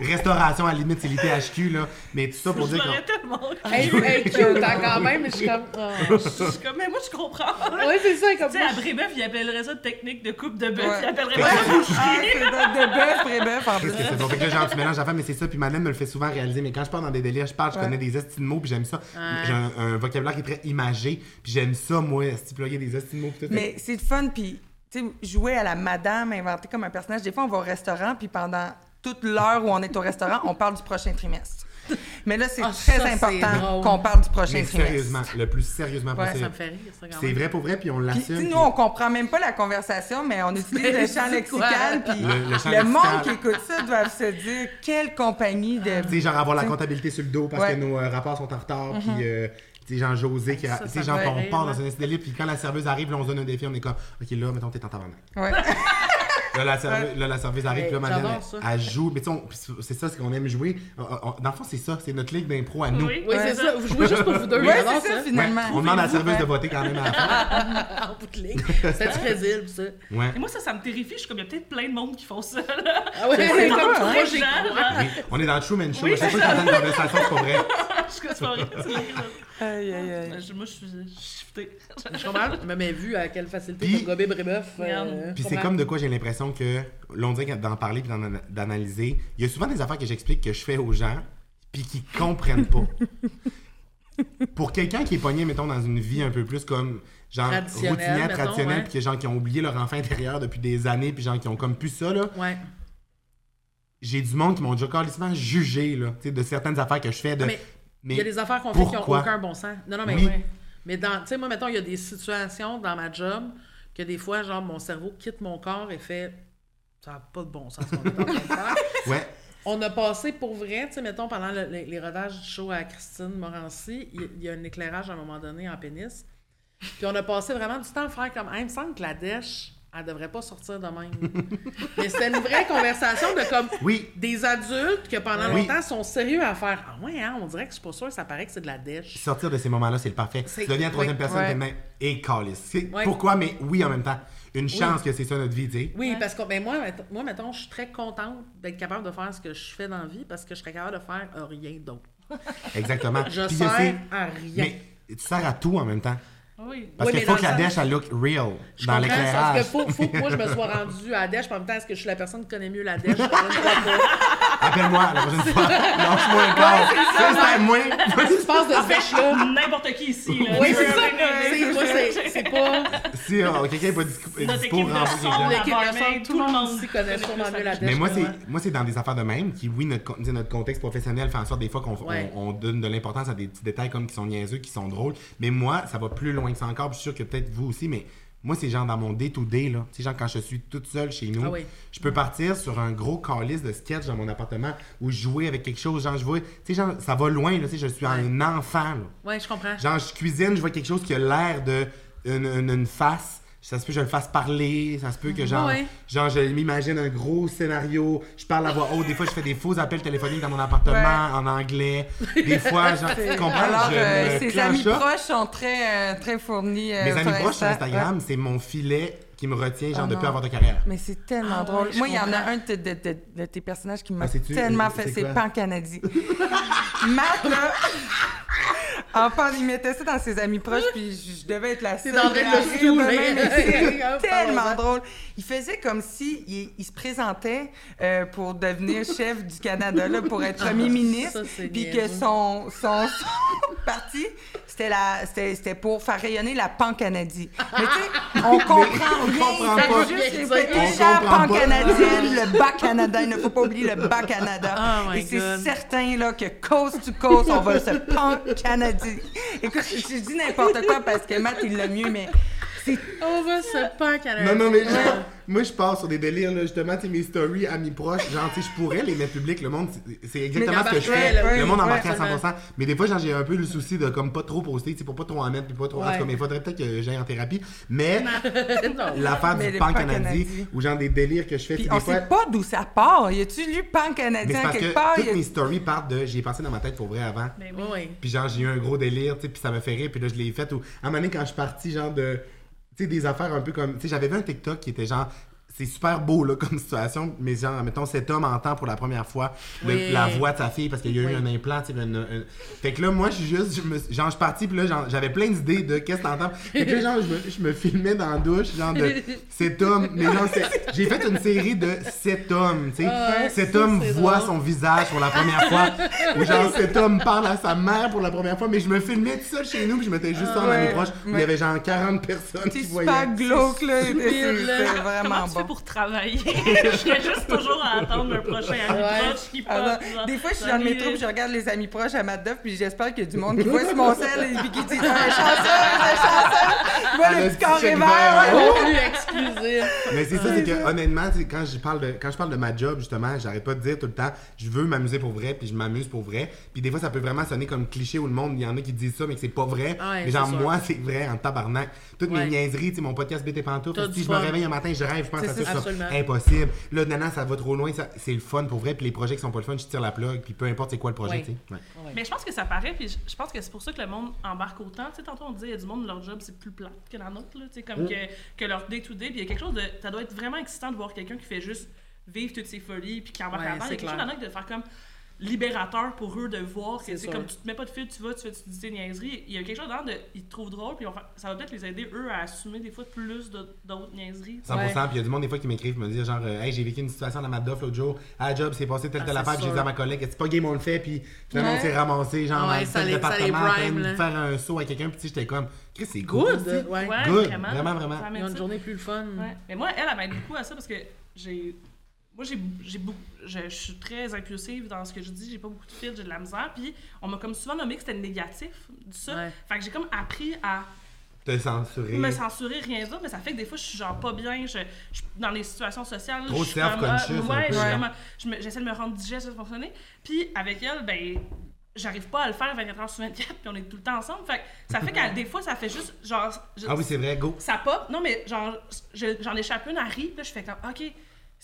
Restauration à la limite, c'est l'ITHQ là. Mais tout ça pour Je dire qu'on... tellement Hey, hey, cute, hein, quand même, mais je suis comme. oh. Je suis comme, mais moi, je comprends. Ouais, c'est ça, comme Tu sais, à Brébeuf, ils appelleraient ça technique de coupe de bœuf. Ouais. Ils appelleraient pas ça Ah, boucherie. c'est de, de bœuf, vrai bœuf, en plus. Qu'est-ce que c'est bon? Fait que là, genre, tu mélanges affaires, mais c'est ça. Puis Madeleine me le fait souvent réaliser. Mais quand je pars dans des délires, je parle, je connais des estis de mots, puis j'aime ça. J'ai un, un vocabulaire qui est très imagé, puis j'aime ça, moi, stipulayer des estis de mots, puis tout. Mais c'est le fun, puis tu sais, jouer à la madame, inventer comme un personnage. Des fois, on va au restaurant, puis pendant toute l'heure où on est au restaurant, on parle du prochain trimestre. Mais là, c'est Ah, très ça, important qu'on parle du prochain Mais trimestre. sérieusement, le plus sérieusement Ouais, Ça possible. me fait rire, ça, quand C'est même. vrai pour vrai, puis on l'assume. sais, puis- nous, on comprend même pas la conversation, mais on utilise Mais le champ lexical, puis Le- le, le champ monde qui écoute ça doivent se dire quelle compagnie de... Tu sais, genre avoir la comptabilité sur le dos parce Ouais. que nos euh, rapports sont en retard, puis euh, tu sais, genre José, qui, Ça, tu ça sais, genre rire, part là. dans un délire, puis quand la serveuse arrive, là, on se donne un défi, on est comme, ok, là, mettons, t'es en tabarnak. Ouais. Là, la, serve- là, la serveuse arrive, puis là, Madeleine, elle, elle joue. Mais tu sais, c'est ça, c'est qu'on aime jouer. Dans le fond, c'est ça, c'est notre ligue d'impro à nous. Oui. Oui, c'est ça. Vous jouez juste pour vous deux. C'est ça, finalement. on demande à la serveuse de voter quand même à la fin. [laughs] En bout de ligne. C'est crédible, ça. Ouais. Et moi, ça, ça me terrifie. Je suis comme, il y a peut-être plein de monde qui font ça. Là. Ah ouais, C'est pas comme hein? crois. Oui, on est dans le Truman Show. Oui, chaque fois que j'entends une conversation, c'est pas vrai. [laughs] Je suis comme, c'est pas vrai. Aïe, aïe, aïe. Je- Moi, je suis je suis shiftée. Je comprends, mais mais vu à quelle facilité Puis- pour gober Brébeuf. euh, Regarde. Puis c'est comme de quoi j'ai l'impression que, l'on dirait que d'en parler puis d'en- d'analyser, il y a souvent des affaires que j'explique que je fais aux gens puis qui comprennent pas. [laughs] Pour quelqu'un qui est pogné, mettons, dans une vie un peu plus comme genre Traditionnelle, routinière, mettons, traditionnelle, ouais. puis que gens qui ont oublié leur enfant intérieur depuis des années, puis gens qui ont comme plus ça, là, Ouais. j'ai du monde qui m'ont déjà carrément jugé, là, tu sais, de certaines affaires que je fais. De, Mais mais Il y a des affaires qu'on fait qui n'ont aucun bon sens. Non, non, mais Oui. ouais. Mais dans, tu sais, moi, mettons, il y a des situations dans ma job que des fois, genre, mon cerveau quitte mon corps et fait ça n'a pas de bon sens ce qu'on est en train de faire. [laughs] Ouais, On a passé pour vrai, tu sais, mettons, pendant le- les, les rodages du show à Christine Morancy, il y, il y a un éclairage à un moment donné en pénis. Puis on a passé vraiment du temps à faire comme, Hey, il me semble que la dèche, elle devrait pas sortir de même. [laughs] Mais c'était une vraie conversation de comme oui, des adultes que pendant Oui. longtemps sont sérieux à faire Ah ouais, hein, on dirait que je suis pas sûre, ça paraît que c'est de la dèche. sortir de ces moments-là, c'est le parfait. Tu deviens la troisième oui. personne, Ouais. t'es même et. Pourquoi, mais oui en même temps. Une chance que c'est ça notre vie, tu sais. Oui, Ouais. parce que ben moi, mettons- moi, mettons, je suis très contente d'être capable de faire ce que je fais dans la vie parce que je serais capable de faire rien d'autre. Exactement. [laughs] Je Puis sers sais, à rien. Mais tu sers à tout en même temps. Oui. Parce Oui, qu'il faut que la dèche, elle look real Je dans l'éclairage. Parce que faut, faut que moi, je me sois [laughs] rendue à la dèche. En même temps, est-ce que je suis la personne qui connaît mieux la dèche? Appelle-moi la prochaine fois. [laughs] Lâche-moi un corps. C'est moi. Qu'est-ce qui se passe de ce dèche-là? N'importe qui ici. Là. Oui, c'est ça. veux- C'est- Moi, c'est c'est pas... Si euh, quelqu'un n'est pas dispo, Notre dispo, équipe de renvoie son, quelqu'un. la L'équipe de barmaid, son, tout le monde ici connaît sûrement mieux la dèche. Mais moi, c'est moi c'est dans des affaires de même qui, oui, notre, con- contexte professionnel fait en sorte des fois qu'on Ouais. on, on donne de l'importance à des petits détails comme qui sont niaiseux, qui sont drôles. Mais moi, ça va plus loin que ça encore. puis Je suis sûr que peut-être vous aussi, mais moi, c'est genre dans mon day-to-day, là. Tu sais, genre quand je suis toute seule chez nous, Ah oui. je peux partir sur un gros calice de sketch dans mon appartement ou jouer avec quelque chose. Genre, je vois, tu sais, genre, ça va loin, là. Tu sais, je suis un enfant, là. Oui, je comprends. Genre, je cuisine, je vois quelque chose qui a l'air de une, une- une face. Ça se peut que je le fasse parler, ça se peut que genre, Ouais. genre je m'imagine un gros scénario, je parle à voix haute, des fois je fais des faux appels téléphoniques dans mon appartement Ouais. en anglais, [laughs] des fois, genre, tu comprends, Alors, je euh, me ses amis proches sont très, euh, très fournis. euh, Mes amis proches sur Insta. Instagram, c'est mon filet qui me retient, genre, Oh de plus non. avoir de carrière. Mais c'est tellement Ah drôle. Moi, il y en a un de, de- de- de tes personnages qui m'a Ah, tellement fait. c'est? Pan Canadi. [laughs] Matt, là, enfant, il mettait ça dans ses amis proches, puis je, je devais être la C'est seule. de à le C'est [laughs] tellement drôle. Il faisait comme si il, il se présentait euh, pour devenir [laughs] chef du Canada, là, pour être premier ministre, Ah, ça, c'est puis que son, son, son [laughs] parti, c'était la- pour faire rayonner la Pan-Canadie. Mais tu sais, on comprend rien. fait pas. juste répéter pas. pan-canadienne, le bas Canada. Il ne faut pas oublier le bas Canada. Oh Et c'est certain là, que coast to coast, on va se Écoute, je, je dis n'importe quoi parce que Matt, il l'a mieux, mais On va se pas canadiser. Non, non, mais genre, moi, je pars sur des délires, là, justement, tu sais, mes stories à mes proches, genre, tu sais, je pourrais les mettre publics, le monde, c'est- c'est exactement ce que je fais. là, le monde ouais, embarquerait à absolument. 100%, mais des fois, genre, j'ai un peu le souci de, comme, pas trop poster, tu sais, pour pas trop en mettre, puis pas trop, en Ouais. tout cas, mais il faudrait peut-être que j'aille en thérapie, mais [laughs] Non. l'affaire Mais du pan pan canadien, ou genre des délires que je fais, Puis tu sais, on des fois... sait pas d'où ça part. Y a-tu lu pan Mais canadien c'est parce quelque que part? toutes a- mes stories partent de j'ai pensé dans ma tête pour vrai avant. Ben Oui. Puis genre, j'ai eu un gros délire, tu sais, puis ça me fait rire, puis là, je l'ai fait. Ou... À un moment donné, quand je suis parti, genre, de... Tu sais, des affaires un peu comme... Tu sais, j'avais vu un TikTok qui était genre... C'est super beau, là, comme situation, mais genre, mettons, cet homme entend pour la première fois le- Oui. la voix de sa fille parce qu'il y a eu Oui. un implant, Fait que là, moi, je suis juste... Je me... Genre, je suis parti, puis là, j'avais plein d'idées de qu'est-ce que t'entends. Fait que là, genre, je me, je me filmais dans la douche, genre, de [laughs] cet homme... Mais genre, c'est- j'ai fait une série de cet homme, tu sais. Ah, cet homme c'est voit drôle. son visage pour la première fois. [laughs] Ou genre, cet homme parle à sa mère pour la première fois. Mais je me filmais tout seul chez nous, puis je mettais juste ça en Ouais, ami proche. Il y avait genre 40 personnes C'est qui voyaient. super glauque, là. C'est c'est vraiment bon. Pour travailler? [laughs] je serais juste toujours à attendre un prochain ami Ouais. proche qui Ah, genre, Des fois, je suis dans le métro puis je regarde les amis proches à Madoff puis j'espère qu'il y a du monde qui voit sur mon sel et puis qui dit ah, [laughs] chanceuse, chanceuse. Ah, le le petit carré vert. Mais c'est ça, c'est que honnêtement, quand je parle de quand je parle de ma job justement, j'arrête pas de dire tout le temps, je veux m'amuser pour vrai, puis je m'amuse pour vrai. Puis des fois, ça peut vraiment sonner comme cliché où le monde, il y en a qui disent ça, mais que c'est pas vrai. Ouais, mais genre moi, c'est vrai en tabarnak. Toutes Ouais. mes niaiseries, tu sais, mon podcast BT Pantoufle, T'as si je me réveille un matin, je rêve, je pense ça, absolument. impossible. Là, nana, ça va trop loin, ça- c'est le fun pour vrai, puis les projets qui sont pas le fun, je tire la plug, puis peu importe c'est quoi le projet, Ouais. tu sais. Ouais. Ouais. Mais je pense que ça paraît, puis je pense que c'est pour ça que le monde embarque autant. Tu sais, tantôt on disait, il y a du monde, leur job, c'est plus plate que la nôtre, là, tu sais, comme Mm. que, que leur day-to-day. Puis il y a quelque chose de. Ça doit être vraiment excitant de voir quelqu'un qui fait juste vivre toutes ses folies, puis qui embarque Ouais, là-dedans. Il y a quelque chose de faire comme libérateur pour eux de voir que C'est comme tu te mets pas de fil, tu vas, tu fais tu dis tes niaiseries. Il y a quelque chose dedans de. Ils te trouvent drôle, puis ça va peut-être les aider, eux, à assumer des fois plus de- d'autres niaiseries. 100%, puis il y a du monde des fois qui m'écrivent, me dire genre, euh, hey, j'ai vécu une situation dans ma doff l'autre jour, à la job, c'est passé telle Ah, telle affaire, puis j'ai dit à ma collègue, c'est pas game, on le fait, puis finalement Ouais. on s'est ramassé, genre, Ouais, dans ça tel les- ça les département, en train prime, de faire un saut à quelqu'un, puis j'étais comme, Chris, c'est good. Good. Ouais. Vraiment. vraiment, vraiment. Ils ont une journée plus fun. Ouais. Mais moi, elle, elle m'aide beaucoup à ça parce que j'ai. Moi, j'ai, j'ai beaucoup, je, je suis très impulsive dans ce que je dis, j'ai pas beaucoup de fil, j'ai de la misère. Puis, on m'a comme souvent nommé que c'était négatif, ça. Ouais. Fait que j'ai comme appris à Te censurer. me censurer, rien d'autre, mais ça fait que des fois, je suis genre pas bien, je, je- dans les situations sociales. Trop je suis comme, Ouais, je suis Ouais. comme, je me- j'essaie de me rendre digeste, de fonctionner. Puis, avec elle, ben. J'arrive pas à le faire 24 heures sur 24, puis on est tout le temps ensemble. Fait que ça fait que des fois, ça fait juste genre. je- Ah oui, c'est vrai, go. ça pop. Non, mais genre, je- j'en échappe une, elle rit, puis là, je fais comme, OK,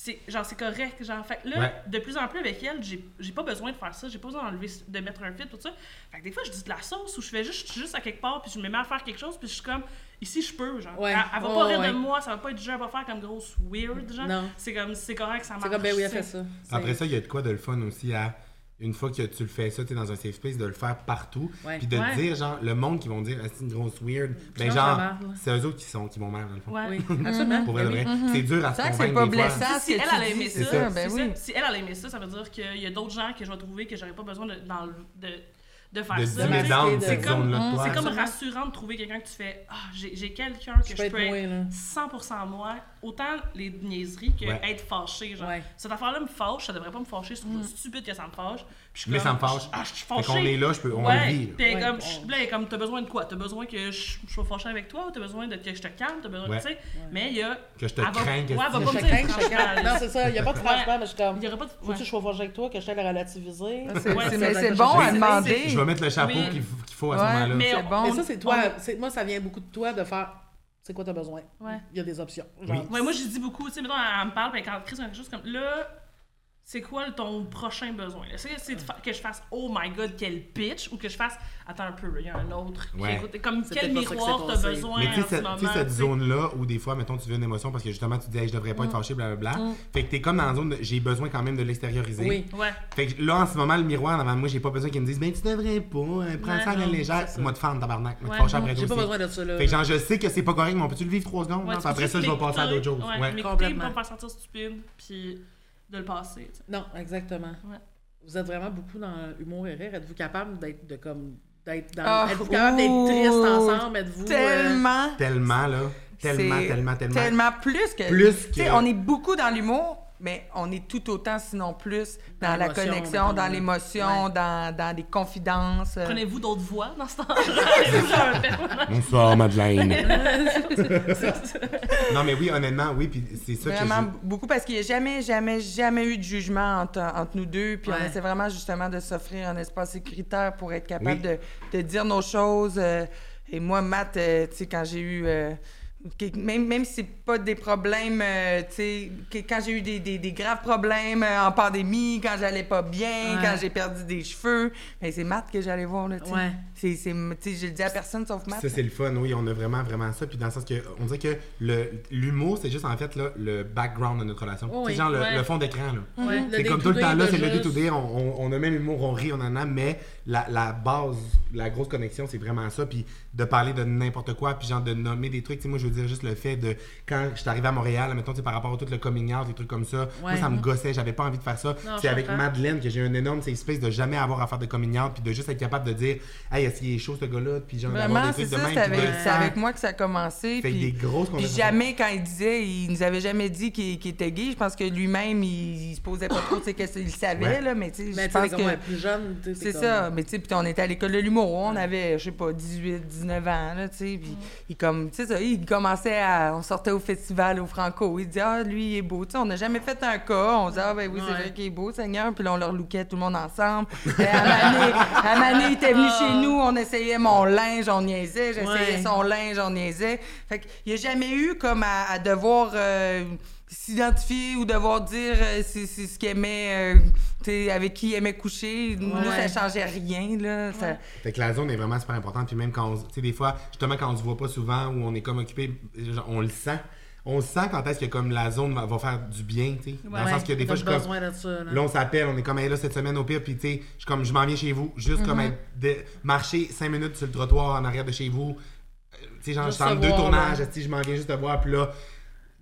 c'est genre, c'est correct. Genre, fait là, Ouais. de plus en plus avec elle, j'ai j'ai pas besoin de faire ça, j'ai pas besoin d'enlever, de mettre un fil, tout ça. Fait que des fois, je dis de la sauce ou je fais juste, je suis juste à quelque part, puis je me mets à faire quelque chose, puis je suis comme, ici, je peux, genre. Ouais. Elle, elle va pas rire ouais. de moi, ça va pas être genre, elle va faire comme grosse weird, genre. C'est comme, c'est correct, ça marche. C'est comme, ben oui, elle c'est- fait ça. C'est- Après ça, il y a de quoi de le fun aussi à. Une fois que tu le fais ça, tu es dans un safe space, de le faire partout. Puis de Ouais. dire, genre, le monde qui vont dire, Ah, c'est une grosse weird. Ben, mange genre, c'est eux autres qui, sont, qui vont mal, dans le fond. Ouais. Oui, [laughs] absolument. Pour vrai, Ben. C'est dur à se C'est vrai que c'est convaincre pas blessant. Si elle, elle a aimé c'est ça, ça. ben oui. ça. Si elle, elle a aimé ça, ça veut dire qu'il y a d'autres gens que je vais trouver que j'aurais pas besoin de, dans le- de, de faire De ça. c'est comme- zone-là de toi. C'est comme Absolument. rassurant de trouver quelqu'un que tu fais Ah, j'ai j'ai quelqu'un que Je je peux être peux être là. 100% moi. Autant les niaiseries que Ouais. être fâché. Genre. Ouais. Cette affaire-là me fâche, ça devrait pas me fâcher. Trouve ça stupide que ça me fâche. Puis Mais comme, ça me fâche. Ah, je suis Fait fâchée. qu'on est là, je peux, on ouais. le vit. là. Ouais, comme, on- là, comme, t'as besoin de quoi? T'as besoin que je, je sois fâchée avec toi ou t'as besoin de que je te calme? T'as besoin, Ouais. tu sais. Mais il y a. Que je te que Ouais, va pas me dire. Non, c'est ça. Il n'y a pas de franchement, mais je suis comme. Il y aurait pas de. Faut-tu ouais. que je sois fâchée avec toi, que je t'aille le relativiser? C'est bon à demander. Je vais mettre le chapeau qu'il faut, à ce moment-là. Mais ça, c'est toi. Moi, ça vient beaucoup de toi de faire. C'est quoi t'as besoin? Ouais. Il y a des options. Oui. Ouais, moi, je dis beaucoup, tu sais, mettons, elle me parle, puis quand Chris a quelque chose comme là, c'est quoi ton prochain besoin? Est-ce que c'est que je fasse Oh my god, quel pitch? Ou que je fasse Attends un peu, il y a un autre. qui Ouais. écoute. Comme C'est quel miroir t'as besoin Mais tu en sais, ce cette, moment? tu sais, cette tu sais? zone-là où des fois, mettons, tu veux une émotion parce que justement, tu dis, hey, je devrais pas être fâché, blablabla. Fait que t'es comme dans la zone de j'ai besoin quand même de l'extérioriser. Oui. Ouais. Fait que là, en ce moment, le miroir devant moi, j'ai pas besoin qu'ils me disent, ben tu devrais pas, hein, prends Ouais, ça à la légère. Moi, de fan, tabarnak. Moi, fâcher après J'ai pas besoin de ça, là. Fait que genre, je sais que c'est pas correct, mais on peut-tu le vivre trois secondes? Puis après ça, je vais passer à d'autres choses. Ouais, Complètement. pas sentir stupide, puis de le passer. Non, exactement. Ouais. Vous êtes vraiment beaucoup dans l'humour et rire. Êtes-vous capable d'être de comme d'être dans Ah, êtes-vous capable d'être triste ensemble? Êtes-vous euh, Tellement. Tellement, là. Tellement, tellement, tellement. Tellement plus que. Plus que- on est beaucoup dans l'humour, mais on est tout autant, sinon plus, dans, Dans la connexion, dans l'émotion, Ouais. dans, dans des confidences. euh. Prenez-vous d'autres voix dans ce temps-là? c'est ça, un personnage. Bonsoir, Madeleine. [laughs] non, mais oui, honnêtement, oui, puis c'est ça Vraiment que beaucoup parce qu'il n'y a jamais, jamais, jamais eu de jugement entre, entre nous deux. Puis on Ouais. essaie vraiment justement de s'offrir un espace sécuritaire pour être capable Oui. de, de dire nos choses. euh, et moi, Matt, euh, tu sais, quand j'ai eu. euh, même, même si c'est pas des problèmes, euh, tu sais, que quand j'ai eu des, des- des graves problèmes euh, en pandémie, quand j'allais pas bien, Ouais. quand j'ai perdu des cheveux, ben c'est Matt que j'allais voir, là, tu sais. Ouais. C'est, c'est, tu sais, je le dis à personne sauf Matt. Ça, c'est le fun, oui, on a vraiment, vraiment ça. Puis dans le sens que, on dirait que le- l'humour, c'est juste en fait là, le background de notre relation. Oui, c'est genre le, ouais. le fond d'écran, là. Ouais, C'est comme tout le temps là, c'est le day to juste- day, on, a même l'humour, on rit, on en a, mais la, la base, la grosse connexion, c'est vraiment ça. Puis de parler de n'importe quoi, puis genre de nommer des trucs. Tu sais, moi, je veux dire juste le fait de, quand je suis arrivé à Montréal, mettons, tu sais, par rapport à tout le coming out, des trucs comme ça, moi, ça me gossait, j'avais pas envie de faire ça. Non, C'est avec comprends. Madeleine que j'ai un énorme space de jamais avoir à faire de coming out, puis de juste être capable de dire, hey, est-ce qu'il est chaud ce gars-là, puis genre d'avoir Vraiment, des c'est trucs de ça, même. c'est de avec, c'est avec moi que ça a commencé. Fait puis- des grosses Puis jamais, quand il disait, il nous avait jamais dit qu'il qu'il était gay. Je pense que lui-même, il, il se posait pas trop, tu sais, qu'est-ce qu'il savait, Ouais. là, mais tu sais, je pense que... plus jeune, tu sais, C'est comme- ça, mais tu sais, puis on était à l'école de l'humour, on avait, je sais pas, 18, 19 ans, là, tu sais, puis il comme, tu sais, ça, il commençait à, on sortait au festival au Franco, il disait, ah, lui, il est beau, tu sais, on n'a jamais fait un cas, on disait, ah, ben oui, c'est Ouais. vrai qu'il est beau, Seigneur, puis là, on leur lookait tout le monde ensemble. Et à Mané, à Mané, il était venu chez nous, on essayait mon linge, on niaisait, j'essayais Ouais. son linge, on niaisait. Fait qu'il n'y a jamais eu comme à, à devoir euh, s'identifier ou devoir dire euh, c'est c'est ce qu'il aimait, euh, avec qui il aimait coucher. Nous, Ouais. ça changeait rien, là. Ça- Fait que la zone est vraiment super importante. Puis même quand on, tu sais, des fois, justement, quand on se voit pas souvent ou on est comme occupé, genre, on le sent. On sent quand est-ce que comme la zone va, va faire du bien, tu sais. Dans le sens que des fois, je comme, de ça. Là. Là, on s'appelle, on est comme, hey, là, cette semaine au pire, puis tu sais, je comme, je m'en viens chez vous, juste comme être de- marcher cinq minutes sur le trottoir en arrière de chez vous. Euh, Tu sais, genre, je suis en deux voir, tournages, je m'en viens juste te voir, puis là,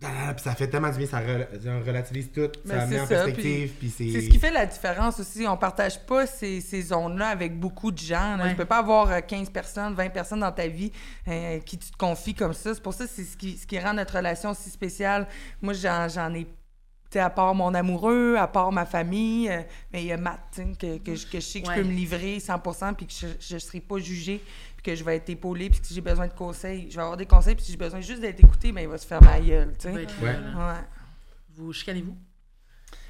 puis ça fait tellement du bien, ça rela- ça relativise tout, Ben, ça met c'est en ça, perspective, puis c'est. C'est ce qui fait la différence aussi. On partage pas ces, ces zones-là avec beaucoup de gens. Ouais. Tu peux pas avoir euh, 15 personnes, 20 personnes dans ta vie euh, qui tu te confies comme ça. C'est pour ça que c'est ce qui, ce qui rend notre relation si spéciale. Moi, j'en, j'en ai, à part mon amoureux, à part ma famille, euh, mais il y a Matt, que, que, je- que je sais que Ouais. je peux me livrer 100 puis que je ne serai pas jugée, que je vais être épaulée, puis que si j'ai besoin de conseils, je vais avoir des conseils, puis si j'ai besoin juste d'être écoutée, ben, il va se faire ma gueule, tu sais. Ouais. Vous chicanez-vous?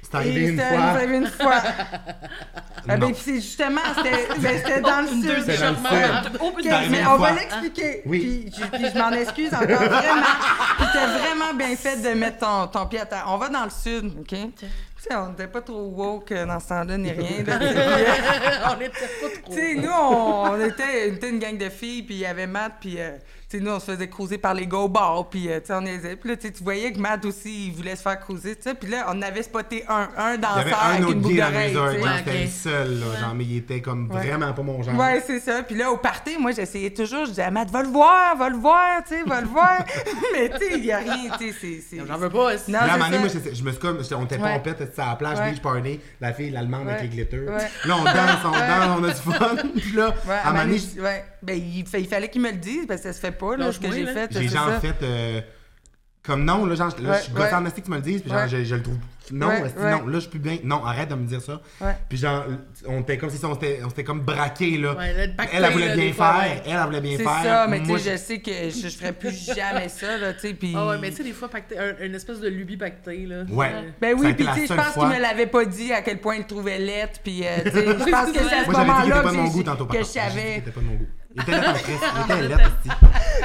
C'est arrivé une c'est fois. arrivé une fois. [laughs] Ah, ben, puis c'est justement, c'était c'était dans le sud. C'est dans le sud. Mais on va l'expliquer. Oui. Puis, je, puis je m'en excuse encore vraiment. C'était vraiment bien fait de mettre ton, ton pied à terre. On va dans le sud, OK? On n'était pas trop woke euh, dans ce temps-là, ni rien. là. [laughs] On était pas trop. tu sais, nous, on, on était, on était une gang de filles, puis il y avait Matt, puis euh, sais, nous, on se faisait cruiser par les go bars, puis euh, tu sais, on les Puis là, tu sais, tu voyais que Matt aussi, il voulait se faire cruiser, tu sais. Puis là, on avait spoté un, un Il y danseur avait avec un autre une boucle d'oreille, tu sais. c'était le seul, là, genre, mais il était comme Ouais. vraiment pas mon genre. Ouais, c'est ça. Puis là, au party, moi, j'essayais toujours, je disais à Matt, va le voir, va le voir, tu sais, va le voir. [laughs] Mais tu sais, il y a rien, tu sais, c'est- c'est... J'en veux pas. aussi. Non, Là, à un moment donné, moi, je me suis comme, on était Ouais. pompette, c'était à la plage, Ouais. beach party, la fille, l'allemande avec les glitters. Ouais. Là, on danse, on [laughs] danse, on a du fun. [laughs] Puis là, à un à moment donné, Manu- ouais. Ben, il fallait qu'il me le dise, parce que ça se fait pas, là, ce que j'ai fait. j'ai c'est genre ça. fait euh, comme non, là, genre, là, Ouais, je suis gossé ouais. en que tu me le dises, puis genre, Ouais. je, je le trouve. Non, Ouais, non, là, je suis plus bien. Non, arrête de me dire ça. Ouais. Puis genre, on était comme si on s'était on s'était comme braqué, là. Pacté, elle, elle voulait là, bien faire, elle, elle voulait bien C'est faire. ça, mais tu Moi, sais, je sais que je, je ferais plus jamais ça, là, tu sais, puis... Ah ouais, mais tu sais, des fois, pacté, un- une espèce de lubie pactée, là. Ouais. Ben oui, puis tu sais, je pense qu'il me l'avait pas dit à quel point il trouvait lettre, puis euh, tu sais, je [laughs] pense que c'est à ce Moi, j'avais dit qu'il moment-là que, de mon j'ai- goût tantôt. par que je savais. Était là [laughs] était esti.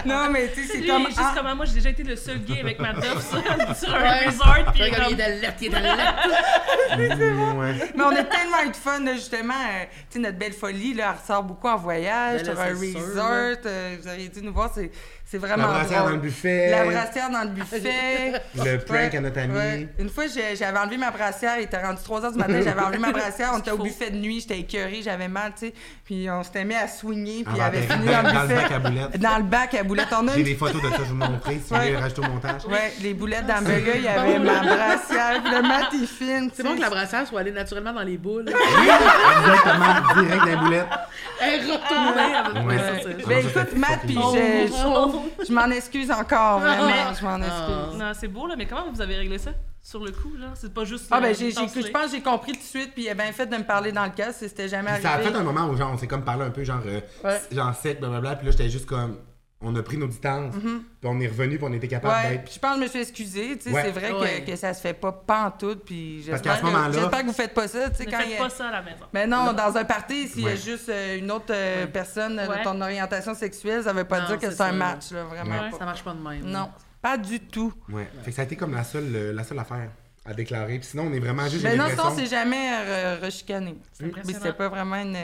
Non, mais tu sais, c'est comme... juste ah, comme moi, j'ai déjà été le seul gay avec ma meuf sur, sur un Ouais. resort, puis comme il est de lettre, il est. Mm, ouais. Mais on a tellement eu de fun, là, justement. euh, tu sais, notre belle folie, là, elle ressort beaucoup en voyage, Ben là, sur un resort. là. euh, vous auriez dû nous voir, c'est, c'est La vraiment brassière drôle. dans le buffet. La brassière dans le buffet. [laughs] Le prank Ouais, à notre ami. ouais. Une fois, j'avais enlevé ma brassière, il était rendu 3 h du matin, j'avais enlevé ma [laughs] brassière, on était au buffet de nuit, j'étais écœurée, j'avais mal, tu sais. Puis on s'était mis à swinguer, puis il Ah, avait ben, fini dans- dans le dans le buffet. bac à boulettes. Dans le bac à boulettes. On a J'ai des photos de ça, je vais vous montrer. Si vous voulez rajouter au montage. Ouais, les boulettes dans le burger, il y avait ma brassière, puis le mat, il fine. C'est bon que la brassière soit allée naturellement dans les boules. Oui, exactement, direct dans les boulettes. Elle est. Ah Ben écoute, Matt, puis je. Je, m'en excuse encore, vraiment, je m'en Ah. excuse. Non, c'est beau, là, mais comment vous avez réglé ça? sur le coup, là. C'est pas juste. Ah, ben, j'ai, je pense que j'ai compris tout de suite, puis il a bien fait de me parler dans le cas, c'était jamais Puis ça a arrivé. fait un moment où genre, on s'est comme parlé un peu, genre, euh, Ouais. genre sec, blablabla. Puis là, j'étais juste comme. On a pris nos distances. Puis on est revenu, puis on était capable. Ouais, d'être. je pense que je me suis excusée, tu sais, Ouais. c'est vrai Ouais. que, que ça se fait pas pantoute, puis Parce j'espère, qu'à ce que, moment-là- j'espère que vous faites pas ça, tu sais, Ne quand il y faites a... pas ça à la maison. Mais non, dans un party, s'il y a juste euh, une autre euh, personne euh, Ouais. de ton orientation sexuelle, ça veut pas Non, dire que c'est un ça. match, là, vraiment Ouais. pas. Ça marche pas de même. Non, pas du tout. Ouais. Fait que ça a été comme la seule, euh, la seule affaire à déclarer. Puis sinon, on est vraiment juste. Mais non, sinon, c'est jamais euh, rechicané. C'est Mais impressionnant. c'était pas vraiment une,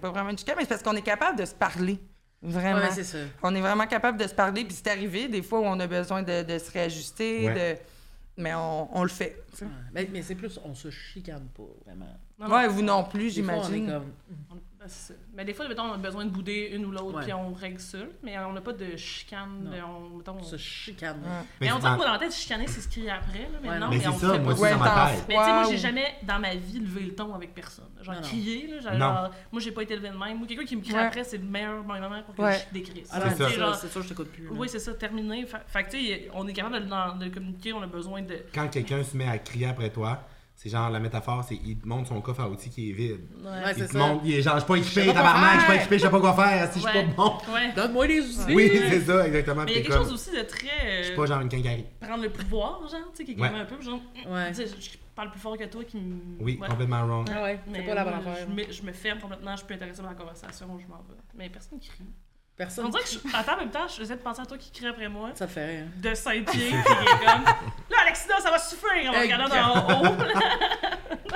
pas vraiment une chicane, mais c'est parce qu'on est capable de se parler. Vraiment. Ouais, c'est ça. on est vraiment capable de se parler, puis c'est arrivé des fois où on a besoin de, de se réajuster, Ouais. de... mais on, on le fait. Ouais. Mais, mais c'est plus, on se chicane pas, vraiment. Non, non. Ouais, vous non plus, on j'imagine. comme. Ça. Mais des fois, mettons, on a besoin de bouder une ou l'autre, Ouais. puis on règle ça. Mais on n'a pas de chicane. De- on, mettons, On se chicane. Ouais. Mais, on dirait que dans- la tête, chicaner, c'est ce qu'il y a après. Là, Ouais, maintenant, non. Mais mais on ça, fait moi pas. aussi, Ouais, dans ma t'en tête. Mais tu sais, moi, j'ai jamais dans ma vie levé le ton avec personne. Genre Non, non. crié, là. Genre, Non. genre, moi, j'ai pas été levé de même. Moi, quelqu'un qui me crie Ouais. après, c'est le meilleur moment pour que Ouais. je décrisse. Ah C'est ça. c'est ça, je t'écoute plus. oui, c'est ça, terminé. Fait, que, tu sais, on est capable de communiquer, on a besoin de. Quand quelqu'un se met à crier après toi, c'est genre la métaphore, c'est il te montre son coffre à outils qui est vide. Ouais, il c'est te ça. montre, il est genre, je suis pas Je équipé, tabarnak, je suis pas équipé, je sais pas quoi faire, si je suis pas bon. Ouais. Donne-moi des outils. Oui, c'est ça, exactement. Mais il y a quelque comme, chose aussi de très. je suis euh, pas genre une quincaillerie. prendre le pouvoir, genre, tu sais, qui est Ouais. comme un peu, genre, Ouais. tu sais, je, parle plus fort que toi qui me. Oui, Ouais. complètement wrong. Ah ouais, Mais c'est pas la bonne affaire. Je me, je me ferme complètement, je suis plus intéressée par la conversation, je m'en vais. Mais personne crie. Personne. On dirait que je. Attends, en même temps, j'essaie de penser à toi qui crie après moi, Ça fait rire. de Saint-Pierre, qui est comme. [laughs] Là, Alexina, ça va suffire, on va [laughs] Hey, regarder en haut.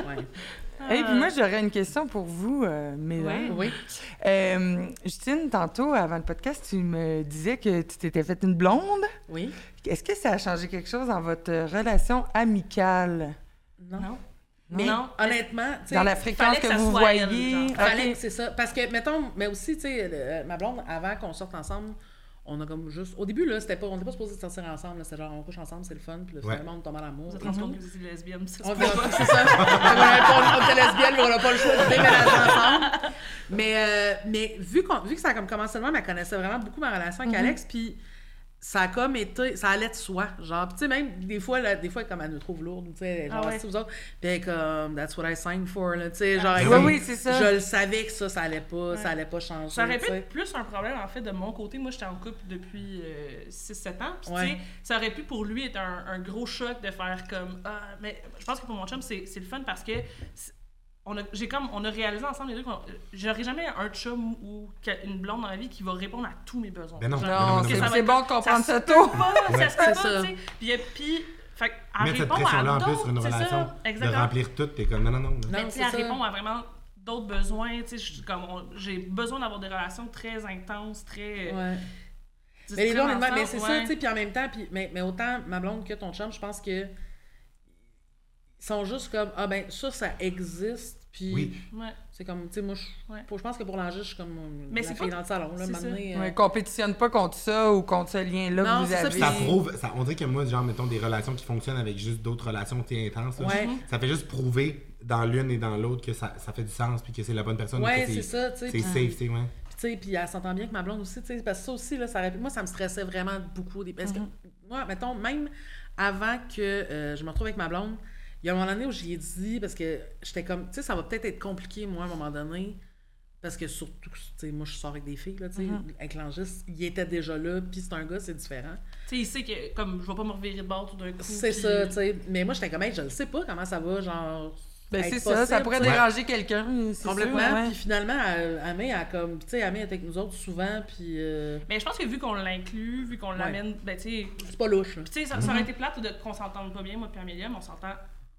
Ouais. Et puis moi, j'aurais une question pour vous, euh, mesdames. Oui. Euh, Justine, tantôt, avant le podcast, tu me disais que tu t'étais faite une blonde. Oui. Est-ce que ça a changé quelque chose dans votre relation amicale? Non. Non. Mais Non? honnêtement, tu sais, Dans la fréquence que vous voyez? genre. Ok. Fallait que c'est ça. Parce que, mettons, mais aussi, tu sais, euh, ma blonde, avant qu'on sorte ensemble, on a comme juste. Au début, là, c'était pas, on n'était pas supposé sortir ensemble. C'était genre, on couche ensemble, c'est le fun. Puis là, Ouais. finalement, on tombe en amour. Vous êtes que vous étiez lesbienne, c'est ça. on était lesbiennes, mais on n'a pas le choix de déménager ensemble. Mais, euh, mais vu, qu'on- vu que ça a comme commencé même, elle connaissait vraiment beaucoup ma relation avec Alex, puis ça a comme été, ça allait de soi, genre, tu sais, même des fois, là, des fois, comme elle nous trouve lourde, tu sais, genre, Ah ouais. vous autres, est comme, that's what I signed for, là, tu sais, genre, Ah, elle oui, oui, c'est ça. Je le savais que ça, ça allait pas, Ouais. ça allait pas changer, Ça aurait pu être plus un problème, en fait, de mon côté. Moi, j'étais en couple depuis 6-7 ans. Puis, Ouais. tu sais, ça aurait pu pour lui être un, un gros choc de faire comme. Ah, mais je pense que pour mon chum, c'est le fun parce que. C'est- On a, j'ai comme, on a réalisé ensemble les deux qu'on j'aurais jamais un chum ou une blonde dans la vie qui va répondre à tous mes besoins. Ben non, Genre, ben non, Non, non, c'est ça c'est bon de comprendre ça ça se peut tôt. pas, ça se peut C'est pas, ça. tu sais. Puis, puis, fait, elle Mettre cette répond à pression-là en plus d'autres, sur une c'est ça, relation, de exactement. remplir tout, t'es comme non, non, non. Non, Mais tu sais, c'est elle ça. répond à vraiment d'autres besoins. Tu sais, je suis comme, on- j'ai besoin d'avoir des relations très intenses, très. euh, Ouais. tu sais, Mais les très deux, honnêtement, ensemble, mais c'est ça, ouais. tu sais, puis en même temps, puis, mais, mais autant ma blonde que ton chum, je pense que ils sont juste comme, ah ben, ça, ça existe, puis Oui. Ouais. c'est comme, tu sais, moi, je, Ouais. pense que pour l'enjeu, je suis comme euh, Mais la c'est fille pas- dans le salon, là, m'amener, Ouais, euh, compétitionne pas contre ça ou contre ce lien-là Non, que vous c'est ça, avez. puis Ça prouve, ça, on dirait que moi, genre, mettons des relations qui fonctionnent avec juste d'autres relations qui sont intenses, là, Ouais. ça fait juste prouver dans l'une et dans l'autre que ça, ça fait du sens puis que c'est la bonne personne. Ouais, c'est ça, tu sais. C'est puis- safe, tu sais, ouais. Puis, tu sais, puis elle s'entend bien avec ma blonde aussi, tu sais, parce que ça aussi, là, ça moi, ça me stressait vraiment beaucoup. Des... Parce que, moi, mettons, même avant que euh, je me retrouve avec ma blonde, il y a un moment donné où j'y ai dit, parce que j'étais comme, tu sais, ça va peut-être être compliqué, moi, à un moment donné, parce que surtout, tu sais, moi, je sors avec des filles, là, tu sais, avec l'angiste, il était déjà là, puis c'est un gars, c'est différent. Tu sais, il sait que, comme, je vais pas me revirer de bord tout d'un coup. C'est ça, tu sais. Mais moi, j'étais comme, hey, je ne sais pas comment ça va, genre. Ben, c'est ça, ça pourrait déranger quelqu'un. Complètement. Puis finalement, elle- Amé a comme. Tu sais, Amé est avec nous autres souvent, puis. euh, Mais je pense que vu qu'on l'inclut, vu qu'on l'amène, ben, tu sais. c'est pas louche, là. Puis, tu sais, ça, ça aurait été plate de, qu'on s'entende pas bien, moi puis Amélia, mais on s'entend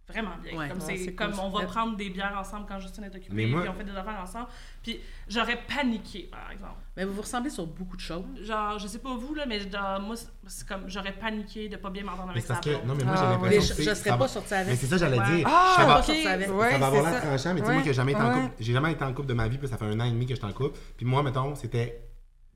vraiment bien. Ouais. comme Ouais, c'est, c'est comme cool. on va Mais- prendre des bières ensemble quand Justine est occupée, Mais moi- puis on fait des affaires ensemble. Puis j'aurais paniqué, par exemple. Mais vous vous ressemblez sur beaucoup de choses. Genre, je sais pas vous, là, mais moi, c'est- comme, j'aurais paniqué de pas bien m'entendre Mais avec parce que, non, mais moi, Ah, j'ai. Mais l'impression je, que je c'est- serais ça pas va- sortie Mais avec. c'est ça, j'allais Ouais. dire. Ah, Ça va- pas ok. sorti avec. Ouais, ça va avoir c'est l'air ça. tranchant, mais tu sais, Ouais, moi, que j'ai jamais été en ouais. couple. J'ai jamais été en couple de ma vie, puis ça fait un an et demi que je suis en couple. Puis moi, mettons, c'était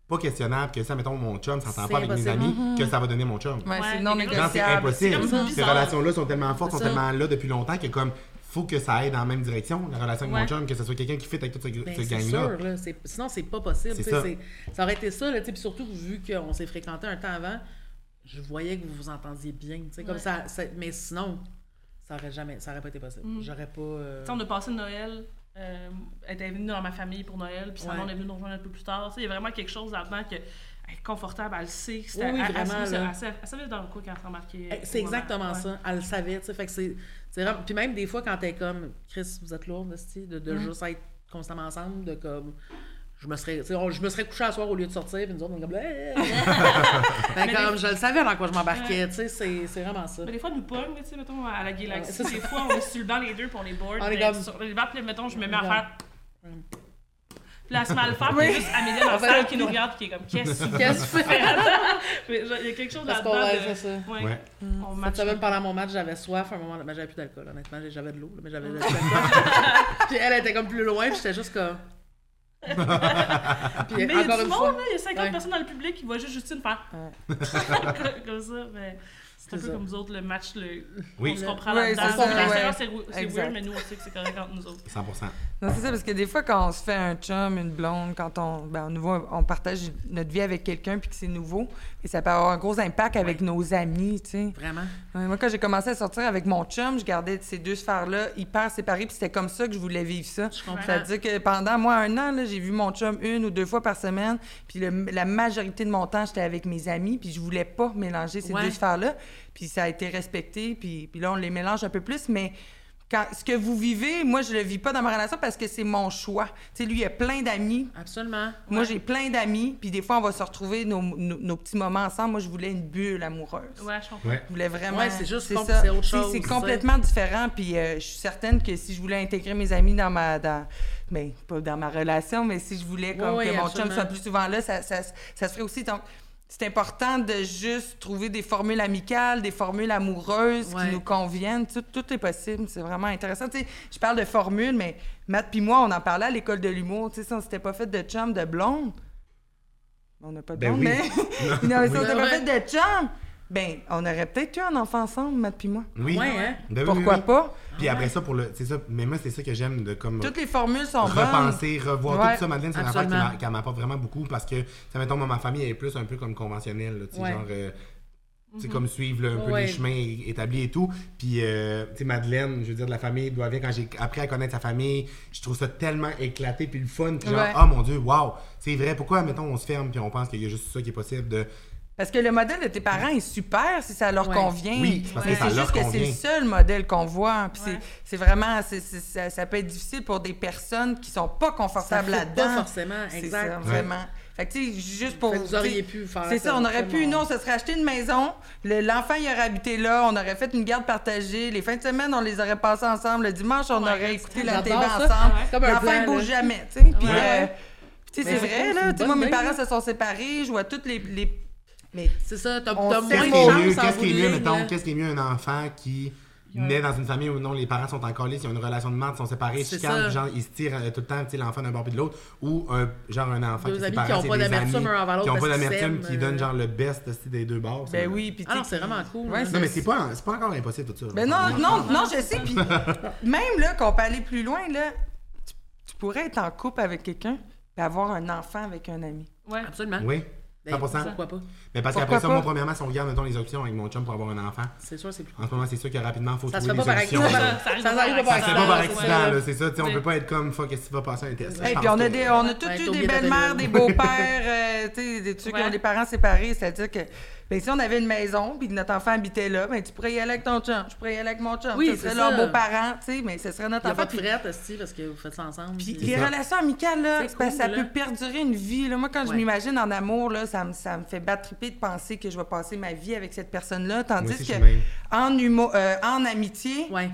pas questionnable que ça, mettons, mon chum s'entend pas avec mes amis, que ça va donner mon chum. Ouais, Ouais, c'est non c'est impossible. Ces relations-là sont tellement fortes, sont tellement là depuis longtemps que comme faut que ça aille dans la même direction, la relation avec Ouais. mon chum, que ce soit quelqu'un qui fit avec toute ce, Ben, ce c'est gang-là. sûr, là. Sinon, c'est pas possible. Ça. Ça aurait été ça, là. Puis surtout, vu qu'on s'est fréquenté un temps avant, je voyais que vous vous entendiez bien. tu sais, Comme ça, ça- Mais sinon, ça aurait jamais, ça aurait pas été possible. Mm. J'aurais pas. euh, Tu sais, on a passé Noël. Euh, elle était venue dans ma famille pour Noël, puis sa Ouais. blonde est venue nous rejoindre un peu plus tard. Tu sais, Il y a vraiment quelque chose là-dedans que elle est confortable, elle le sait. que c'était- Oui, vraiment, Elle, là. elle savait- elle savait dans le coup quand elle s'est embarquée. Eh, C'est moment. exactement Ouais. ça. Elle le savait, tu sais. Fait que c'est. Puis même des fois, quand t'es comme, Chris, vous êtes lourde, de, de Mm. juste être constamment ensemble, de comme. Je me serais, tu sais, on- je me serais couché à soir au lieu de sortir, puis nous autres, on est comme. Eh, eh, eh. Ben, Mais comme des- je le savais dans quoi je m'embarquais, tu sais, c'est c'est vraiment ça. Mais des fois, nous pogne, tu sais, mettons, à la Ouais, Galaxy. c'est ça. des fois, on est sur le banc les deux, puis on est bored. On est comme- Sur les bancs, puis mettons, je me mets à Ouais. faire. Puis à le faire, puis il y a juste Amélie dans la salle le- qui nous regarde, puis qui est comme, qu'est-ce que tu Qu'est-ce que tu fais? Il y a quelque chose Parce là-dedans. qu'on ouais, de- c'est ça. Ouais. Ouais. On Cette semaine, pendant mon match, j'avais soif. À un moment, ben, j'avais plus d'alcool, honnêtement. J'avais de l'eau, là, mais j'avais de [laughs] l'alcool. puis elle était comme plus loin, puis j'étais juste comme. [laughs] puis Mais il y a du monde, fois. là, il y a 50 Ouais. personnes dans le public qui voient juste Justine faire Ouais. [laughs] comme ça. Mais c'est un peu ça. comme vous autres, le match, le... Oui. on se comprend Ouais, là-dedans. c'est ouais. weird, mais nous, on sait que c'est correct entre nous autres. 100%. Non, c'est ça, parce que des fois, quand on se fait un chum, une blonde, quand on, ben, nouveau, on partage notre vie avec quelqu'un puis que c'est nouveau, et ça peut avoir un gros impact avec nos amis, tu sais. Vraiment. Ouais, moi, quand j'ai commencé à sortir avec mon chum, je gardais ces deux sphères-là hyper séparées, puis c'était comme ça que je voulais vivre ça. C'est-à-dire que pendant, moi, un an, là, j'ai vu mon chum une ou deux fois par semaine, puis la majorité de mon temps, j'étais avec mes amis, puis je voulais pas mélanger ces Ouais. deux sphères-là, puis ça a été respecté, puis, puis là, on les mélange un peu plus, mais quand, ce que vous vivez, moi, je le vis pas dans ma relation parce que c'est mon choix. Tu sais, lui, il a plein d'amis, Absolument. moi, j'ai plein d'amis, puis des fois, on va se retrouver nos, nos- nos petits moments ensemble. Moi, je voulais une bulle amoureuse. Ouais, je comprends. Ouais. Je voulais vraiment. Ouais, c'est juste c'est autre chose, C'est complètement différent. Puis euh, je suis certaine que si je voulais intégrer mes amis dans ma. Dans, mais pas dans ma relation, mais si je voulais comme Oui, que mon absolument. chum soit plus souvent là, ça, ça, ça se ferait aussi. Donc, c'est important de juste trouver des formules amicales, des formules amoureuses Ouais. qui nous conviennent. Tout, tout est possible. C'est vraiment intéressant. Tu sais, je parle de formules, mais Matt puis moi, on en parlait à l'école de l'humour. Tu sais, si on s'était pas fait de chum, de blonde. On n'a pas de Ben blonde, oui. mais. [laughs] [laughs] non, mais si on s'était pas fait de chum, ben, on aurait peut-être eu un enfant ensemble, Matt puis moi. Oui. Ouais, hein? Ben Pourquoi oui, oui. pas? Puis après ça, pour le. C'est ça. Mais moi, c'est ça que j'aime de comme. Toutes les formules sont bonnes. repenser, revoir Ouais, tout ça. Madeleine, c'est une affaire qui m'apporte vraiment beaucoup parce que, ça mettons, moi, ma famille est plus un peu comme conventionnelle, tu sais, Ouais. genre, euh, tu sais, comme suivre là, un peu Ouais. les chemins établis et tout. Puis, euh, tu sais, Madeleine, je veux dire, de la famille, doit bien, quand j'ai appris à connaître sa famille, je trouve ça tellement éclaté, puis le fun, puis genre, Ouais. oh mon Dieu, wow, c'est vrai, pourquoi, mettons, on se ferme, puis on pense qu'il y a juste ça qui est possible de. Parce que le modèle de tes parents est super si ça leur Ouais. convient. Oui, c'est parce ça c'est juste que c'est le seul modèle qu'on voit. Puis c'est- Ouais. c'est vraiment, c'est- c'est- ça, ça peut être difficile pour des personnes qui sont pas Ça confortables là-dedans. pas forcément, C'est exact. ça, vraiment. Fait que, tu sais, juste pour. Fait que vous auriez pu faire C'est ça, on aurait pu, comme nous, on se serait acheté une maison, le- l'enfant, il aurait habité là, on aurait fait une garde partagée, les fins de semaine, on les aurait passées ensemble, le dimanche, on Ouais, aurait écouté la ça. ensemble. Ouais. Comme un L'enfant, il bouge jamais, tu sais. Puis, Ouais. euh, tu sais, c'est vrai, là. moi, mes parents se sont séparés, je vois toutes les. Mais C'est ça, t'as moins Qu'est-ce de qui est mieux, chance en qu'est-ce qui est mieux, mettons, là. qu'est-ce qui est mieux un enfant qui naît dans une famille où non, les parents sont encore ils ont une relation de merde, ils sont séparés, chicanent, genre ils se tirent euh, tout le temps, tu sais, l'enfant d'un bord puis de l'autre, ou un, genre un enfant Deux qui est amis séparé, qui ont pas d'amertume un envers l'autre qui ont pas d'amertume, qui euh. donnent genre le best aussi, des deux bords. Ben oui, puis Ah non, c'est vraiment cool. Non, mais c'est pas, c'est pas encore impossible tout ça. Ben non, non, non, je sais. Puis [laughs] même là, qu'on peut aller plus loin, là, tu, pourrais être en couple avec quelqu'un et avoir un enfant avec un ami. Ouais. Absolument. Oui, 100%. Pourquoi pas? Mais parce qu'après ça, pas? moi, premièrement, si on regarde, mettons, les options avec mon chum pour avoir un enfant, C'est sûr, c'est plus en ce moment, c'est sûr que rapidement, il faut Ça se trouver des par solutions. accident. là. Ça arrive Ça pas arrive par pas par accident. pas par Ouais. accident, là, c'est ça, tu sais, on Mais- peut pas être comme fuck, qu'est-ce qui va passer un test? Et puis on a, des, on a tous Ouais, eu des belles-mères, des beaux-pères, [laughs] euh, tu sais, des- ceux qui ont des parents séparés. C'est-à-dire que ben, si on avait une maison puis que notre enfant habitait là, ben, tu pourrais y aller avec ton chum, je pourrais y aller avec mon chum. Oui, ce serait leurs beaux-parents, tu sais, mais ce serait notre Il n'y a enfant. pas de frette, esti, parce que vous faites ça ensemble. Puis les ça. relations amicales, là, parce que ça là. peut perdurer une vie. Là. Moi, quand je m'imagine en amour, là, ça, me, ça me fait battre triper de penser que je vais passer ma vie avec cette personne-là. Tandis Moi aussi, que en, humo- euh, en amitié, Ouais.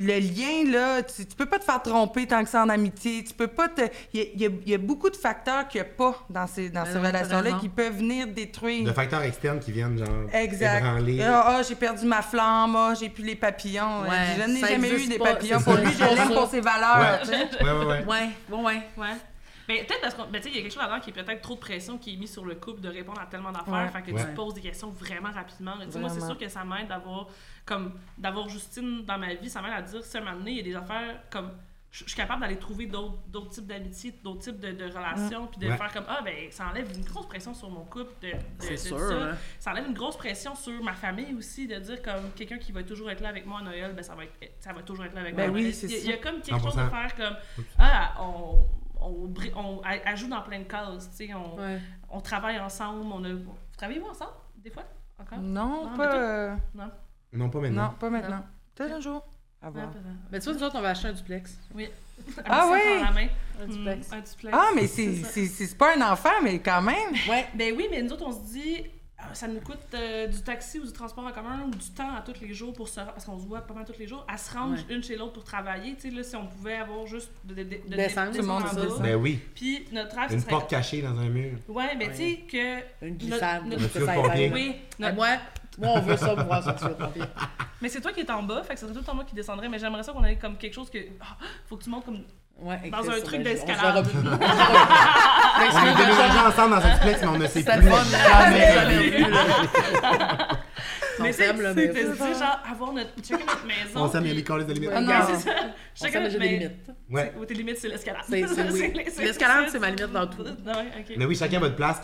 Le lien, là, tu, tu peux pas te faire tromper tant que c'est en amitié. Tu peux pas te. Il y a, y y beaucoup de facteurs qu'il n'y a pas dans ces, dans ces relations-là qui peuvent venir détruire. De facteurs externes qui viennent, genre, Exact. ébranler. Ah, ah, j'ai perdu ma flamme, ah, j'ai plus les papillons. Ouais, je n'ai jamais eu des pas, papillons. Pour lui, je Pour l'aime pour ses valeurs. Ouais, ouais, ouais. Ouais, bon, ouais. Ouais. Mais peut-être parce qu'il y a quelque chose là-dedans qui est peut-être trop de pression qui est mise sur le couple de répondre à tellement d'affaires. Ouais. Fait que Ouais. tu te poses des questions vraiment rapidement. Tu sais, moi, c'est sûr que ça m'aide d'avoir comme d'avoir Justine dans ma vie. Ça m'aide à dire, si à un moment donné, il y a des affaires comme je suis capable d'aller trouver d'autres d'autres types d'amitiés, d'autres types de, de relations, puis de Ouais. faire comme ah ben ça enlève une grosse pression sur mon couple de, de, C'est de sûr, ça. hein. Ça enlève une grosse pression sur ma famille aussi de dire comme quelqu'un qui va toujours être là avec moi à Noël, ben ça va être ça va toujours être là avec Ben moi. oui, Il y a- il y, a comme quelque chose 100%. faire comme ah on on, on, elle- elle joue dans plein de cases, tu sais, on, Ouais. on travaille ensemble, on a... Vous travaillez-vous ensemble, des fois, encore? Non, Non, pas, euh, Non? Non, pas non, maintenant. pas maintenant. Peut-être un jour. À voir. Mais tu vois, nous autres, on va acheter un duplex. Oui. Ah Un oui? la main. Un duplex. un duplex. Ah, mais c'est ça. c'est- c'est- c'est pas un enfant, mais quand même. Ouais. Ben oui, mais nous autres, on se dit, ah, ça nous coûte euh, du taxi ou du transport en commun ou du temps à tous les jours pour se rendre, parce qu'on se voit pas mal tous les jours, à se rendre Ouais. une chez l'autre pour travailler. Tu sais, là, si on pouvait avoir juste de, de, de, de- Descendre, de- tout le monde en descend. bas. Ben oui. Puis notre rêve, Une serait. porte cachée dans un mur. Ouais, mais Ouais. tu sais que. Une glissade. Notre-. Oui, notre- moi, moi, on veut ça pour voir ça pompier. mais c'est toi qui es en bas, fait que ce serait tout le temps moi qui descendrais, mais j'aimerais ça qu'on ait comme quelque chose que. ah, faut que tu montes comme. Ouais, Dans un truc d'escalade. [laughs] On déménagé ça. ensemble dans un duplex, mais on ne sait plus jamais [laughs] Mais c'est genre, avoir notre, chacun notre maison. On s'aime, il y a puis- des colis de limites. Ouais, Ah non. C'est ça. Chacun notre j'ai des mais- limites. Ouais. Ou tes limites, c'est l'escalade. [laughs] L'escalade, c'est- ma limite dans tout. Mais oui, chacun a votre place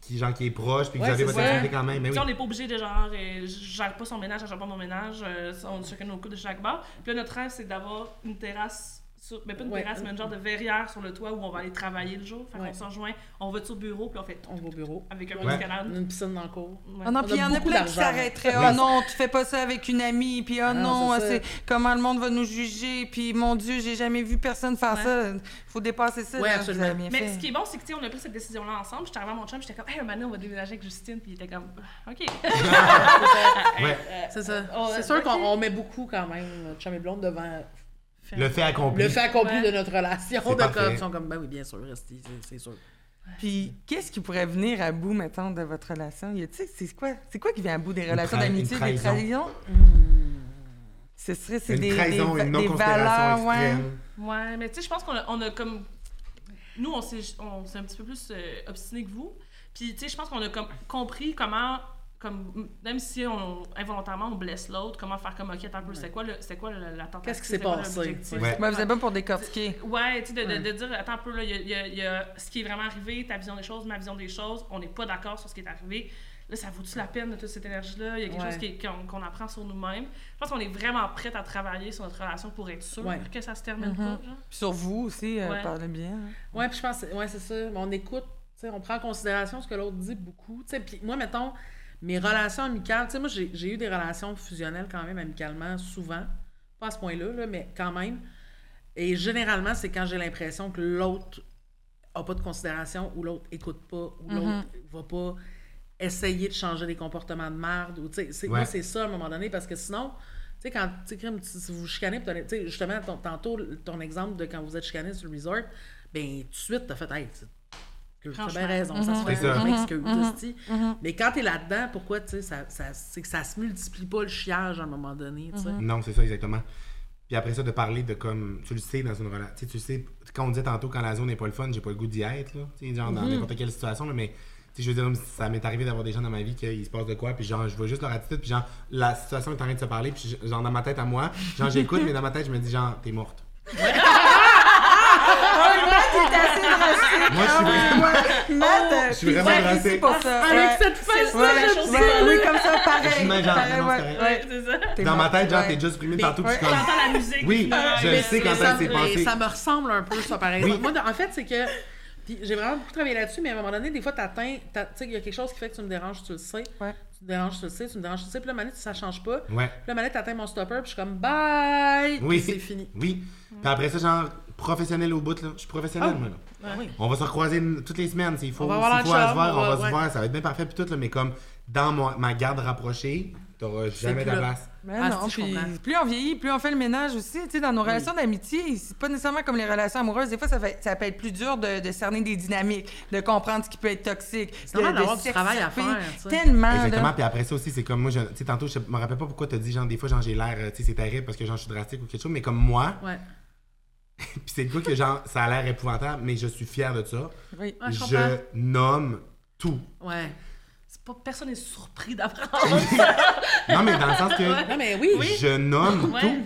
qui, genre, qui est proche, puis que Ouais, vous avez votre activité quand même. Mais oui. on n'est pas obligé de genre, euh, je gère pas son ménage, je gère pas mon ménage, euh, on a chacun nos coupes de chaque bar. Puis là, notre rêve, c'est d'avoir une terrasse, sur, mais pas une Ouais. terrasse, mais une genre de verrière sur le toit où on va aller travailler le jour. Fait Ouais. qu'on se rejoint, on va au bureau, puis on fait On va au bureau. avec un Ouais. d'escalade. Une piscine dans le cours. Ouais. Ah non, On puis il y a en a plein qui s'arrêteraient. Oui. Oh non, tu fais pas ça avec une amie, puis oh Ah non, non, c'est comment le monde va nous juger, puis mon Dieu, j'ai jamais vu personne faire Ouais. ça. Faut dépasser ça. Ouais, là, absolument. Mais fait. ce qui est bon, c'est que tu sais, on a pris cette décision-là ensemble. J'étais arrivée à mon chum, j'étais comme, hey, un donné, on va déménager avec Justine, puis il était comme, Ah, ok. [laughs] C'est ça. C'est sûr ok. qu'on on met beaucoup quand même, notre chum et blonde, devant Le fait accompli. le fait accompli Ouais. de notre relation. De parfait. comme, ils sont comme, ben oui, bien sûr, restez, c'est- c'est sûr. Puis qu'est-ce qui pourrait venir à bout, mettons, de votre relation? Y a- tu sais, C'est quoi, c'est quoi qui vient à bout des relations tra- d'amitié, des trahison. trahisons? Ce serait, c'est Une des, trahison, des, une des non-considération valeurs, ouais. Ouais, mais tu sais, je pense qu'on a, on a comme. Nous, on s'est on s'est un petit peu plus euh, obstinés que vous. Puis, tu sais, je pense qu'on a comme compris comment. Comme, même si on, involontairement on blesse l'autre, comment faire comme, ok, attends un peu, c'est quoi, le, c'est quoi la tentative? Qu'est-ce qui s'est passé? Ouais. Ouais, vous êtes pas pour décortiquer? Ouais, tu sais, de, de- Ouais. de dire, attends un peu, là, il y a, il y a- il y a ce qui est vraiment arrivé, ta vision des choses, ma vision des choses, on n'est pas d'accord sur ce qui est arrivé. Là, ça vaut-tu la peine de toute cette énergie-là? Il y a quelque Ouais. chose qu'on qu'on apprend sur nous-mêmes. Je pense qu'on est vraiment prête à travailler sur notre relation pour être sûr Ouais. que ça se termine Mhm. pas. Genre. Puis sur vous aussi, euh, Ouais. parlez bien. hein. Ouais, puis je pense, ouais, c'est ça. Mais On écoute, tu sais, on prend en considération ce que l'autre dit beaucoup. Tu sais, puis moi, mettons, mes relations amicales, tu sais, moi, j'ai j'ai eu des relations fusionnelles quand même amicalement, souvent. Pas à ce point-là, là, mais quand même. Et généralement, c'est quand j'ai l'impression que l'autre a pas de considération ou l'autre écoute pas ou l'autre va pas essayer de changer des comportements de merde. Ou, tu sais, c'est- Moi, c'est ça à un moment donné parce que sinon, tu sais, quand tu sais, crime, si si vous chicanez, justement, ton- tantôt, ton exemple de quand vous êtes chicané sur le resort, ben, tout de suite, t'as fait, hey, que tu as bien raison, ça se fait, ça. je m'excuse, Mhm, hostie. Mais quand t'es là-dedans, pourquoi, tu sais, ça, ça, c'est que ça se multiplie pas le chiage à un moment donné, tu sais. Non, c'est ça, exactement. Puis après ça, de parler de comme. Tu le sais dans une relation. Tu sais, tu sais, quand on disait tantôt, quand la zone n'est pas le fun, j'ai pas le goût d'y être, là. Tu sais, genre dans n'importe quelle situation, là, mais. Tu sais, je veux dire, ça m'est arrivé d'avoir des gens dans ma vie qu'il se passe de quoi, puis genre, je vois juste leur attitude, puis genre, la situation est en train de se parler, puis genre, dans ma tête à moi, genre, j'écoute, [laughs] mais dans ma tête, je me dis, genre, t'es morte. [laughs] T'es assez drastique. Moi, je suis Ah, vraiment. ouais. Matt, euh, Je suis puis vraiment ouais, drastique. ici pour ça. Avec Ouais. cette face Ouais, la ouais, chose, ouais, c'est- oui, comme ça, pareil. Je Dans ma tête, genre, ouais. t'es juste primé Mais- partout, puis je comme. La musique. Oui, puis, euh, je Mais- sais quand ça, ça s'est passé. ça me ressemble un peu, ça, pareil. Oui. Moi, en fait, c'est que. Puis j'ai vraiment beaucoup travaillé là-dessus, mais à un moment donné, des fois, t'atteins. Tu sais, il y a quelque chose qui fait que tu me déranges, tu le sais. Ouais. Tu me déranges, tu le sais, tu me déranges, tu le sais. Puis là, manette, ça change pas. Puis Ouais. là, manette, t'atteins mon stopper, puis je suis comme bye! Oui. Puis c'est fini. Oui. Puis après ça, genre, professionnel au bout, là. Je suis professionnel, Ah. moi, là. Ah oui. On va se recroiser toutes les semaines. S'il faut, On va avoir s'il faut à se voir, on on va va- se ouais. voir. Ça va être bien parfait, puis tout, là, mais comme dans mon- ma garde rapprochée, t'auras jamais plus là. place. Mais Ah, non, si, je puis comprends. plus on vieillit, plus on fait le ménage aussi. Tu sais, dans nos relations d'amitié, c'est pas nécessairement comme les relations amoureuses. Des fois, ça, fait, ça peut être plus dur de, de cerner des dynamiques, de comprendre ce qui peut être toxique. C'est de, normal de d'avoir du travail à s'extirper. faire, tu sais. Tellement. Exactement. là. Puis après ça aussi, c'est comme moi, je- tu sais, tantôt, je me rappelle pas pourquoi t'as dit, genre, des fois, genre, j'ai l'air, euh, tu sais, c'est terrible parce que, genre, je suis drastique ou quelque chose, mais comme moi, Ouais. [laughs] puis c'est le coup que, genre, ça a l'air épouvantable, mais je suis fier de ça. Oui. Je je nomme tout. Ouais. C'est pas, personne n'est surpris [laughs] d'apprendre. Non, mais dans le sens que Non, mais oui. je nomme Ouais. tout.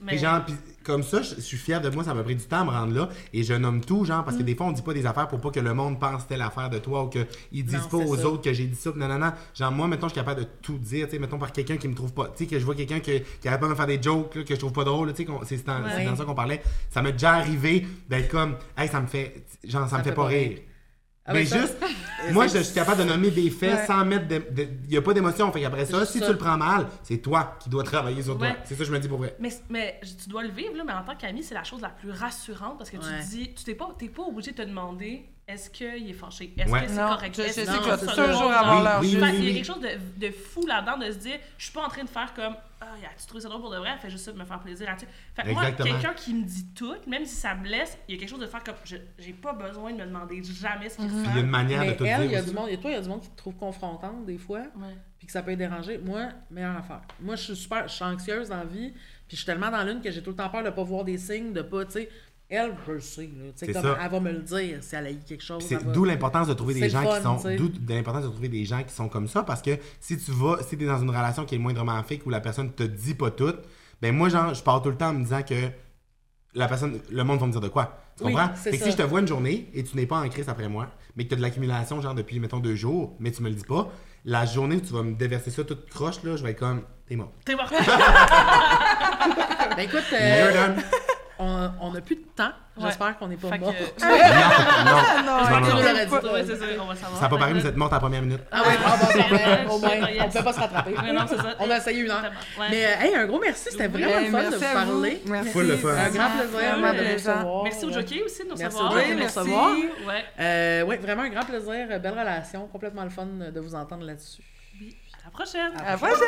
Mais Puis genre, puis comme ça, je je suis fier de moi, ça m'a pris du temps à me rendre là. Et je nomme tout, genre, parce que des fois, on dit pas des affaires pour pas que le monde pense telle affaire de toi ou qu'ils disent Non, pas aux ça. autres que j'ai dit ça. Non, non, non. Genre, moi, mettons, je suis capable de tout dire, tu sais, mettons, par quelqu'un qui me trouve pas, tu sais, que je vois quelqu'un qui, qui arrête pas de me faire des jokes, là, que je trouve pas drôle, tu sais, c'est dans, c'est Ouais. dans ça qu'on parlait. Ça m'est déjà arrivé d'être comme, hey, ça me fait, genre, ça, me fait, pas rire. Ah, mais ben ça, juste, [laughs] moi, je, c'est- je suis capable de nommer des faits Ouais. sans mettre Il n'y a pas d'émotion. Fait qu'après ça, si ça. tu le prends mal, c'est toi qui dois travailler sur toi. C'est ça que je me dis pour vrai. Mais, mais tu dois le vivre, là, mais en tant qu'ami, c'est la chose la plus rassurante parce que tu Ouais. dis, tu t'es pas, t'es pas obligé de te demander est-ce qu'il est fâché, est-ce Ouais. que c'est correct, je- je est-ce sais que dans- leur Oui, Fait oui, qu'il y a quelque chose de, de fou là-dedans de se dire, je suis pas en train de faire comme, ah, as-tu trouvé ça drôle pour de vrai, fais juste ça de me faire plaisir. Fait que moi, quelqu'un qui me dit tout, même si ça blesse, il y a quelque chose de faire comme, je- j'ai pas besoin de me demander jamais ce qu'il Puis il y a une manière Mais de tout elle, il y dire. a aussi. du monde, et toi, il y a du monde qui te trouve confrontante des fois, puis que ça peut être déranger. Moi, meilleure affaire. Moi, je suis super, je suis anxieuse dans la vie, puis je suis tellement dans l'une que j'ai tout le temps peur de pas voir des signes, de pas, tu sais. Elle, je le sais, là. Tu sais, C'est comme ça. elle va me le dire si elle a eu quelque chose. Va- d'où l'importance de trouver des gens fun, qui sont d'où l'importance de trouver des gens qui sont comme ça parce que si tu vas si tu es dans une relation qui est moindrement fake où la personne te dit pas tout ben moi genre je pars tout le temps en me disant que la personne le monde va me dire de quoi tu Oui, comprends? c'est Fait que ça. si je te vois une journée et tu n'es pas en crise après moi mais que tu as de l'accumulation genre depuis mettons deux jours mais tu me le dis pas la journée où tu vas me déverser ça toute croche là je vais être comme t'es mort T'es mort. [laughs] Ben écoute, You're euh, done. On n'a plus de temps. Ouais. J'espère qu'on n'est pas Fait que- mort. [laughs] non non non, Non, non, non. Ouais, c'est ça, on va savoir. ça n'a pas paru vous êtes morte à la première minute Ah oui, ah, bon, bon, ben, Ouais, au moins, on ne peut pas se rattraper. Non, ça. On a essayé une heure. Ouais. Mais euh, hey, un gros merci, c'était Oui. vraiment le fun de merci vous parler. Merci. Full le fun. Un grand plaisir de vous plaisant. recevoir. Merci au jockey aussi de nous Merci recevoir. au jockey Oui, de nous merci. recevoir. Ouais. Euh, oui, vraiment un grand plaisir, belle relation, complètement le fun de vous entendre là-dessus. À la prochaine. À la prochaine!